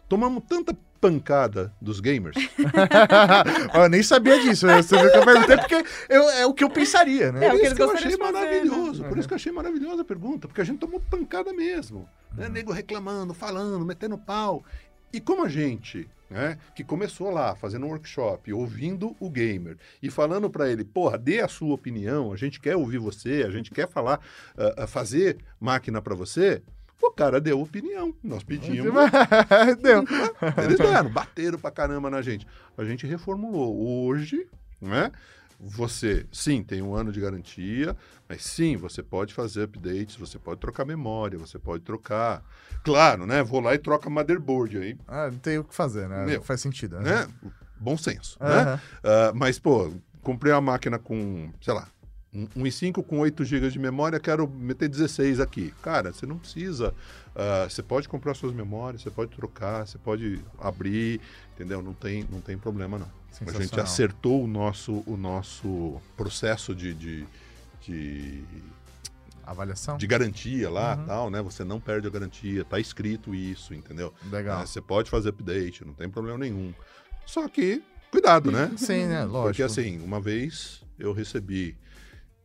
Tomamos tanta pancada dos gamers, eu nem sabia disso. Você viu que eu perguntei porque eu- é o que eu pensaria, né? É, o Por que isso que eu achei maravilhoso. né? Por isso que eu achei maravilhosa a pergunta, porque a gente tomou pancada mesmo. Né? Nego reclamando, falando, metendo pau. E como a gente, né, que começou lá fazendo um workshop, ouvindo o gamer e falando para ele, porra, dê a sua opinião, a gente quer ouvir você, a gente quer falar, ah, fazer máquina para você. O cara deu opinião, nós pedimos. Deu. Eles deram, bateram pra caramba na gente. A gente reformulou. Hoje, né? Você, sim, tem um ano de garantia, mas sim, você pode fazer updates, você pode trocar memória, você pode trocar. Claro, né? Vou lá e troca motherboard aí, Ah, não tem o que fazer, né? Meu, Faz sentido, né? né? Bom senso, né? Aham. Ah, mas, pô, comprei uma máquina com, sei lá, um, um i5 com 8 GB de memória, quero meter 16 aqui. Cara, você não precisa. ah, você pode comprar suas memórias, você pode trocar, você pode abrir, entendeu? Não tem, não tem problema, não. A gente acertou o nosso, o nosso processo de, de, de, Avaliação? de garantia lá, Uhum. tal, né? Você não perde a garantia, tá escrito isso, entendeu? Legal. Ah, você pode fazer update, não tem problema nenhum. Só que, cuidado, né? Sim, né? Lógico. Porque assim, uma vez eu recebi,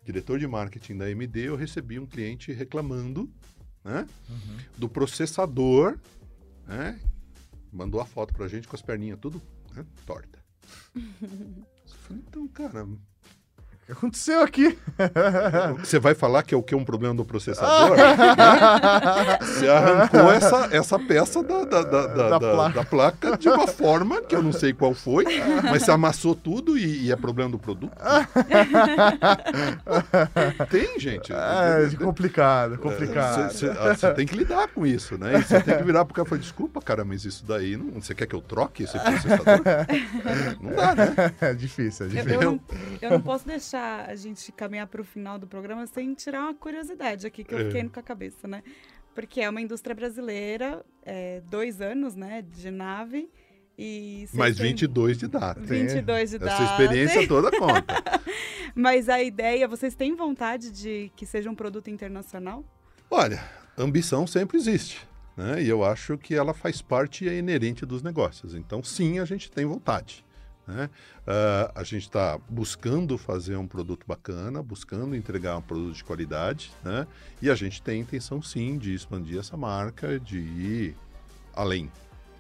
diretor de marketing da AMD, eu recebi um cliente reclamando né, Uhum. do processador, né? Mandou a foto pra gente com as perninhas tudo né, torta. Eu falei, então, cara, que aconteceu aqui? você vai falar que é o que é um problema do processador? né? Você arrancou essa, essa peça da, da, da, da- Da da- placa. da placa de uma forma que eu não sei qual foi, mas você amassou tudo e, e é problema do produto? Tem, gente. É, complicado, complicado. Você tem que lidar com isso, né? Você tem que virar pro cara e falar, desculpa, cara, mas isso daí, não, você quer que eu troque esse processador? não dá, né? É difícil, é Eu, difícil. eu não, eu não posso deixar a gente caminhar para o final do programa sem tirar uma curiosidade aqui que eu É. fiquei com a cabeça, né? Porque é uma indústria brasileira, é, dois anos, né, de nave e... Mais têm 22 de data. 22 de idade. Essa experiência toda conta. Mas a ideia, vocês têm vontade de que seja um produto internacional? Olha, ambição sempre existe. Né? E eu acho que ela faz parte e é inerente dos negócios. Então, sim, a gente tem vontade. Né? Ah, a gente está buscando fazer um produto bacana, buscando entregar um produto de qualidade, né? e a gente tem intenção, sim, de expandir essa marca, de ir além.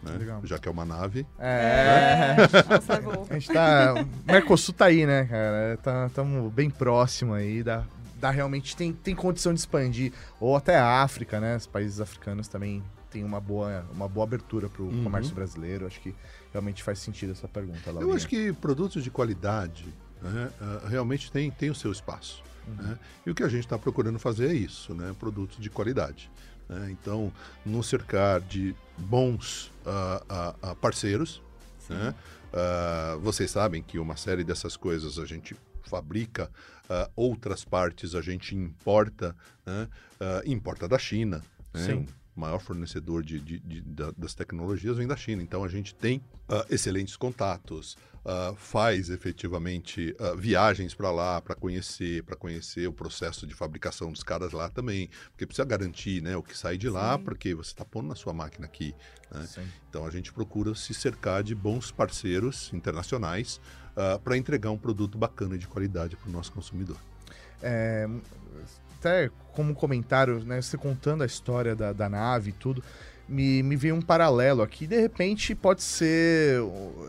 Né? Já que é uma nave. É. Nossa, vou. A gente tá. O Mercosul tá aí, né, cara? Estamos bem próximo aí. Dá, dá realmente. Tem, tem condição de expandir. Ou até a África, né? Os países africanos também têm uma boa, uma boa abertura pro Uhum. comércio brasileiro. Acho que realmente faz sentido essa pergunta, Eu Laurinha. acho que produtos de qualidade né, ah, realmente tem, tem o seu espaço. né? E o que a gente está procurando fazer é isso, né? produtos de qualidade. né? Então, nos cercar de bons ah, ah, parceiros. né? Ah, vocês sabem que uma série dessas coisas a gente fabrica, outras partes a gente importa, né? Importa da China. né? Sim. O maior fornecedor de, de- de- da- das tecnologias vem da China. Então a gente tem ah, excelentes contatos, ah, faz efetivamente ah, viagens para lá para conhecer, para conhecer o processo de fabricação dos caras lá também, porque precisa garantir, né, o que sai de lá, Sim. porque você está pondo na sua máquina aqui. né? Então a gente procura se cercar de bons parceiros internacionais para entregar um produto bacana de qualidade para o nosso consumidor. É, até como comentário, né? Você contando a história da, da nave e tudo, me, me veio um paralelo aqui. De repente pode ser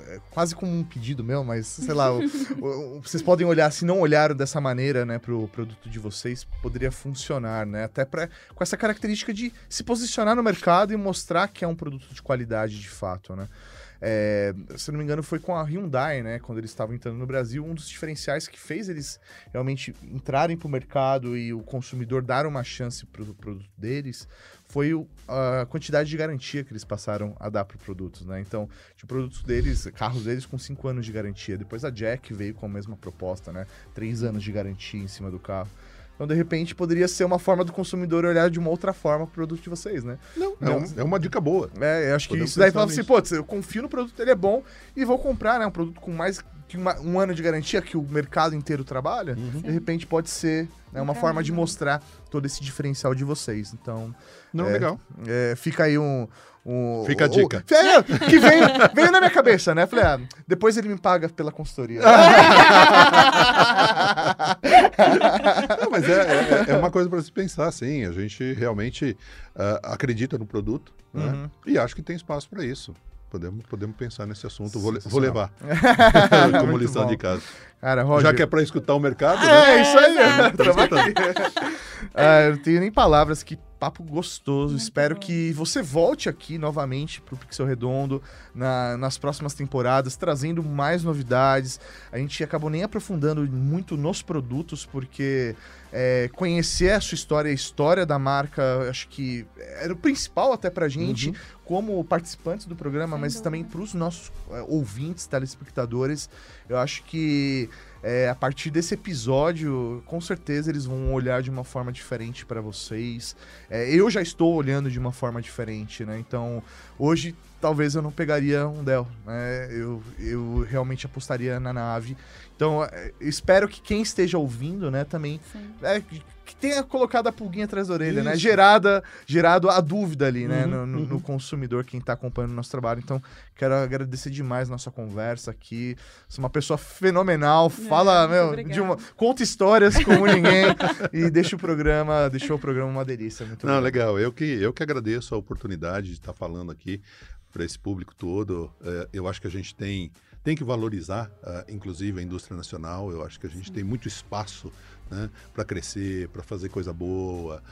é, quase como um pedido meu, mas sei lá, vocês podem olhar, se não olharam dessa maneira, né, pro produto de vocês, poderia funcionar, né? Até pra, com essa característica de se posicionar no mercado e mostrar que é um produto de qualidade de fato, né? É, se não me engano, foi com a Hyundai, né? Quando eles estavam entrando no Brasil, um dos diferenciais que fez eles realmente entrarem para o mercado e o consumidor dar uma chance para o produto deles foi a quantidade de garantia que eles passaram a dar para produtos, né? Então, de produtos deles, carros deles com 5 anos de garantia. Depois a Jack veio com a mesma proposta, né? 3 anos de garantia em cima do carro. Então, de repente, poderia ser uma forma do consumidor olhar de uma outra forma para o produto de vocês, né? Não, é, um- é uma dica boa. É, eu acho que Podemos isso daí falava assim, pô, eu confio no produto, ele é bom e vou comprar, né? Um produto com mais que uma- um ano de garantia que o mercado inteiro trabalha. Uhum. De repente pode ser né, uma Um forma de mostrar todo esse diferencial de vocês. Então, Não, É. legal. é, fica aí um. um- Fica a o- dica. É, que veio, veio na minha cabeça, né? Falei, ah, depois ele me paga pela consultoria. Não, mas é, é- é uma coisa para se pensar, sim. A gente realmente ah, acredita no produto né? Uhum. e acho que tem espaço para isso. Podemos, podemos pensar nesse assunto. Vou, vou levar como lição bom. de casa. Cara, Roger. Já que é para escutar o mercado, né? É, isso aí. exato. Tamo aqui. Ah, eu não tenho nem palavras que papo gostoso. Muito Espero bom. que você volte aqui novamente pro Pixel Redondo na- nas próximas temporadas, trazendo mais novidades. A gente acabou nem aprofundando muito nos produtos, porque é, conhecer a sua história, a história da marca, acho que era o principal até pra gente, Uhum. como participantes do programa, Sem mas dúvida. também pros nossos é, ouvintes, telespectadores. Eu acho que é, a partir desse episódio, com certeza eles vão olhar de uma forma diferente para vocês. É, eu já estou olhando de uma forma diferente, né? Então, hoje talvez eu não pegaria um Dell, né? Eu, eu realmente apostaria na nave. Então, é, eu espero que quem esteja ouvindo, né, também é, que que tenha colocado a pulguinha atrás da orelha, né? Isso. Gerada, gerado a dúvida ali, né? Uhum, no, no- no uhum. consumidor, quem tá acompanhando o nosso trabalho. Então, quero agradecer demais nossa conversa aqui. Você é uma pessoa fenomenal. Fala, muito meu, de uma, conta histórias como ninguém e deixa o programa, deixou o programa uma delícia. Muito Não, bom. legal. Eu que, eu que agradeço a oportunidade de estar falando aqui para esse público todo. É, eu acho que a gente tem, tem que valorizar, ah, inclusive, a indústria nacional. Eu acho que a gente tem muito espaço né, para crescer, para fazer coisa boa,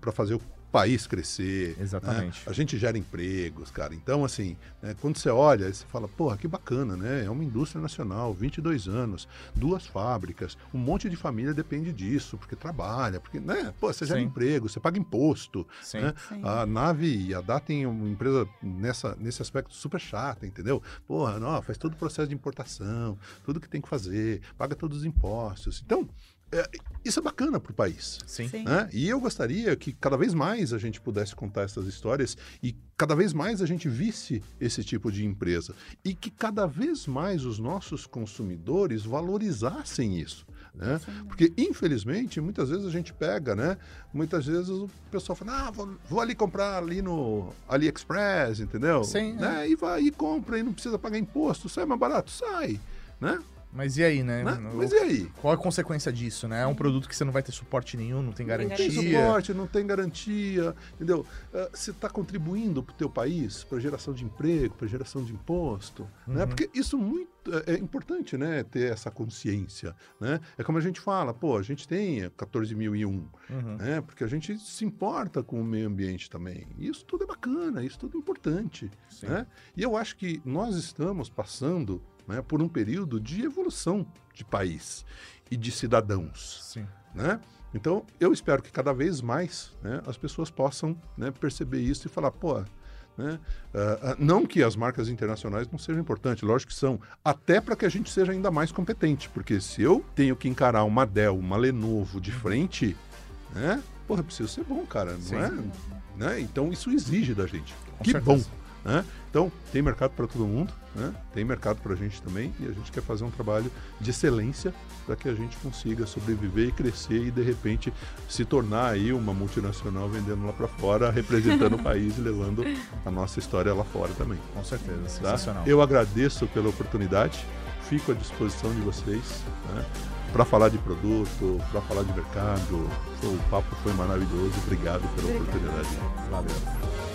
para fazer o país crescer. né? Exatamente. A gente gera empregos, cara. Então, assim, né, quando você olha, você fala, porra, que bacana, né? É uma indústria nacional, 22 anos, duas fábricas, um monte de família depende disso, porque trabalha, porque, né? Pô, você gera Sim. emprego, você paga imposto, Sim. né? Sim. A Nave e a DA tem uma empresa nessa, nesse aspecto super chata, entendeu? Porra, não, faz todo o processo de importação, tudo que tem que fazer, paga todos os impostos. Então, é, isso é bacana para o país. Sim. Sim. né? E eu gostaria que cada vez mais a gente pudesse contar essas histórias e cada vez mais a gente visse esse tipo de empresa e que cada vez mais os nossos consumidores valorizassem isso. Né? Sim. Porque, infelizmente, muitas vezes a gente pega, né? Muitas vezes o pessoal fala, ah, vou, vou ali comprar ali no AliExpress, entendeu? Sim, né? E vai e compra e não precisa pagar imposto, sai mais barato, sai, né? Mas e aí, né? Né? Mas e aí? Qual é a consequência disso, né? É um produto que você não vai ter suporte nenhum, não tem tem Não tem garantia. suporte, não tem garantia, entendeu? Ah, Você está contribuindo para o teu país, para geração de emprego, para geração de imposto, né? Uhum. Porque isso muito é é importante, né? Ter essa consciência, né? É como a gente fala, pô, a gente tem 14.001, Uhum. né? Porque a gente se importa com o meio ambiente também. Isso tudo é bacana, isso tudo é importante, Sim. né? E eu acho que nós estamos passando né, por um período de evolução de país e de cidadãos Sim. né? Então, eu espero que cada vez mais né, as pessoas possam né, perceber isso e falar, pô, né, ah, ah, não que as marcas internacionais não sejam importantes, lógico que são, até para que a gente seja ainda mais competente, porque se eu tenho que encarar uma Dell, uma Lenovo de frente, né, porra, eu preciso ser bom, cara, não Sim. é? Né? Então, isso exige da gente. Com que certeza. bom. Né? Então, tem mercado para todo mundo, né? tem mercado para a gente também, e a gente quer fazer um trabalho de excelência para que a gente consiga sobreviver e crescer e, de repente, se tornar aí uma multinacional vendendo lá para fora, representando o país e levando a nossa história lá fora também. Com certeza. Tá? Sensacional. Eu agradeço pela oportunidade, fico à disposição de vocês né? para falar de produto, para falar de mercado. O papo foi maravilhoso, obrigado pela Obrigada. oportunidade. Valeu.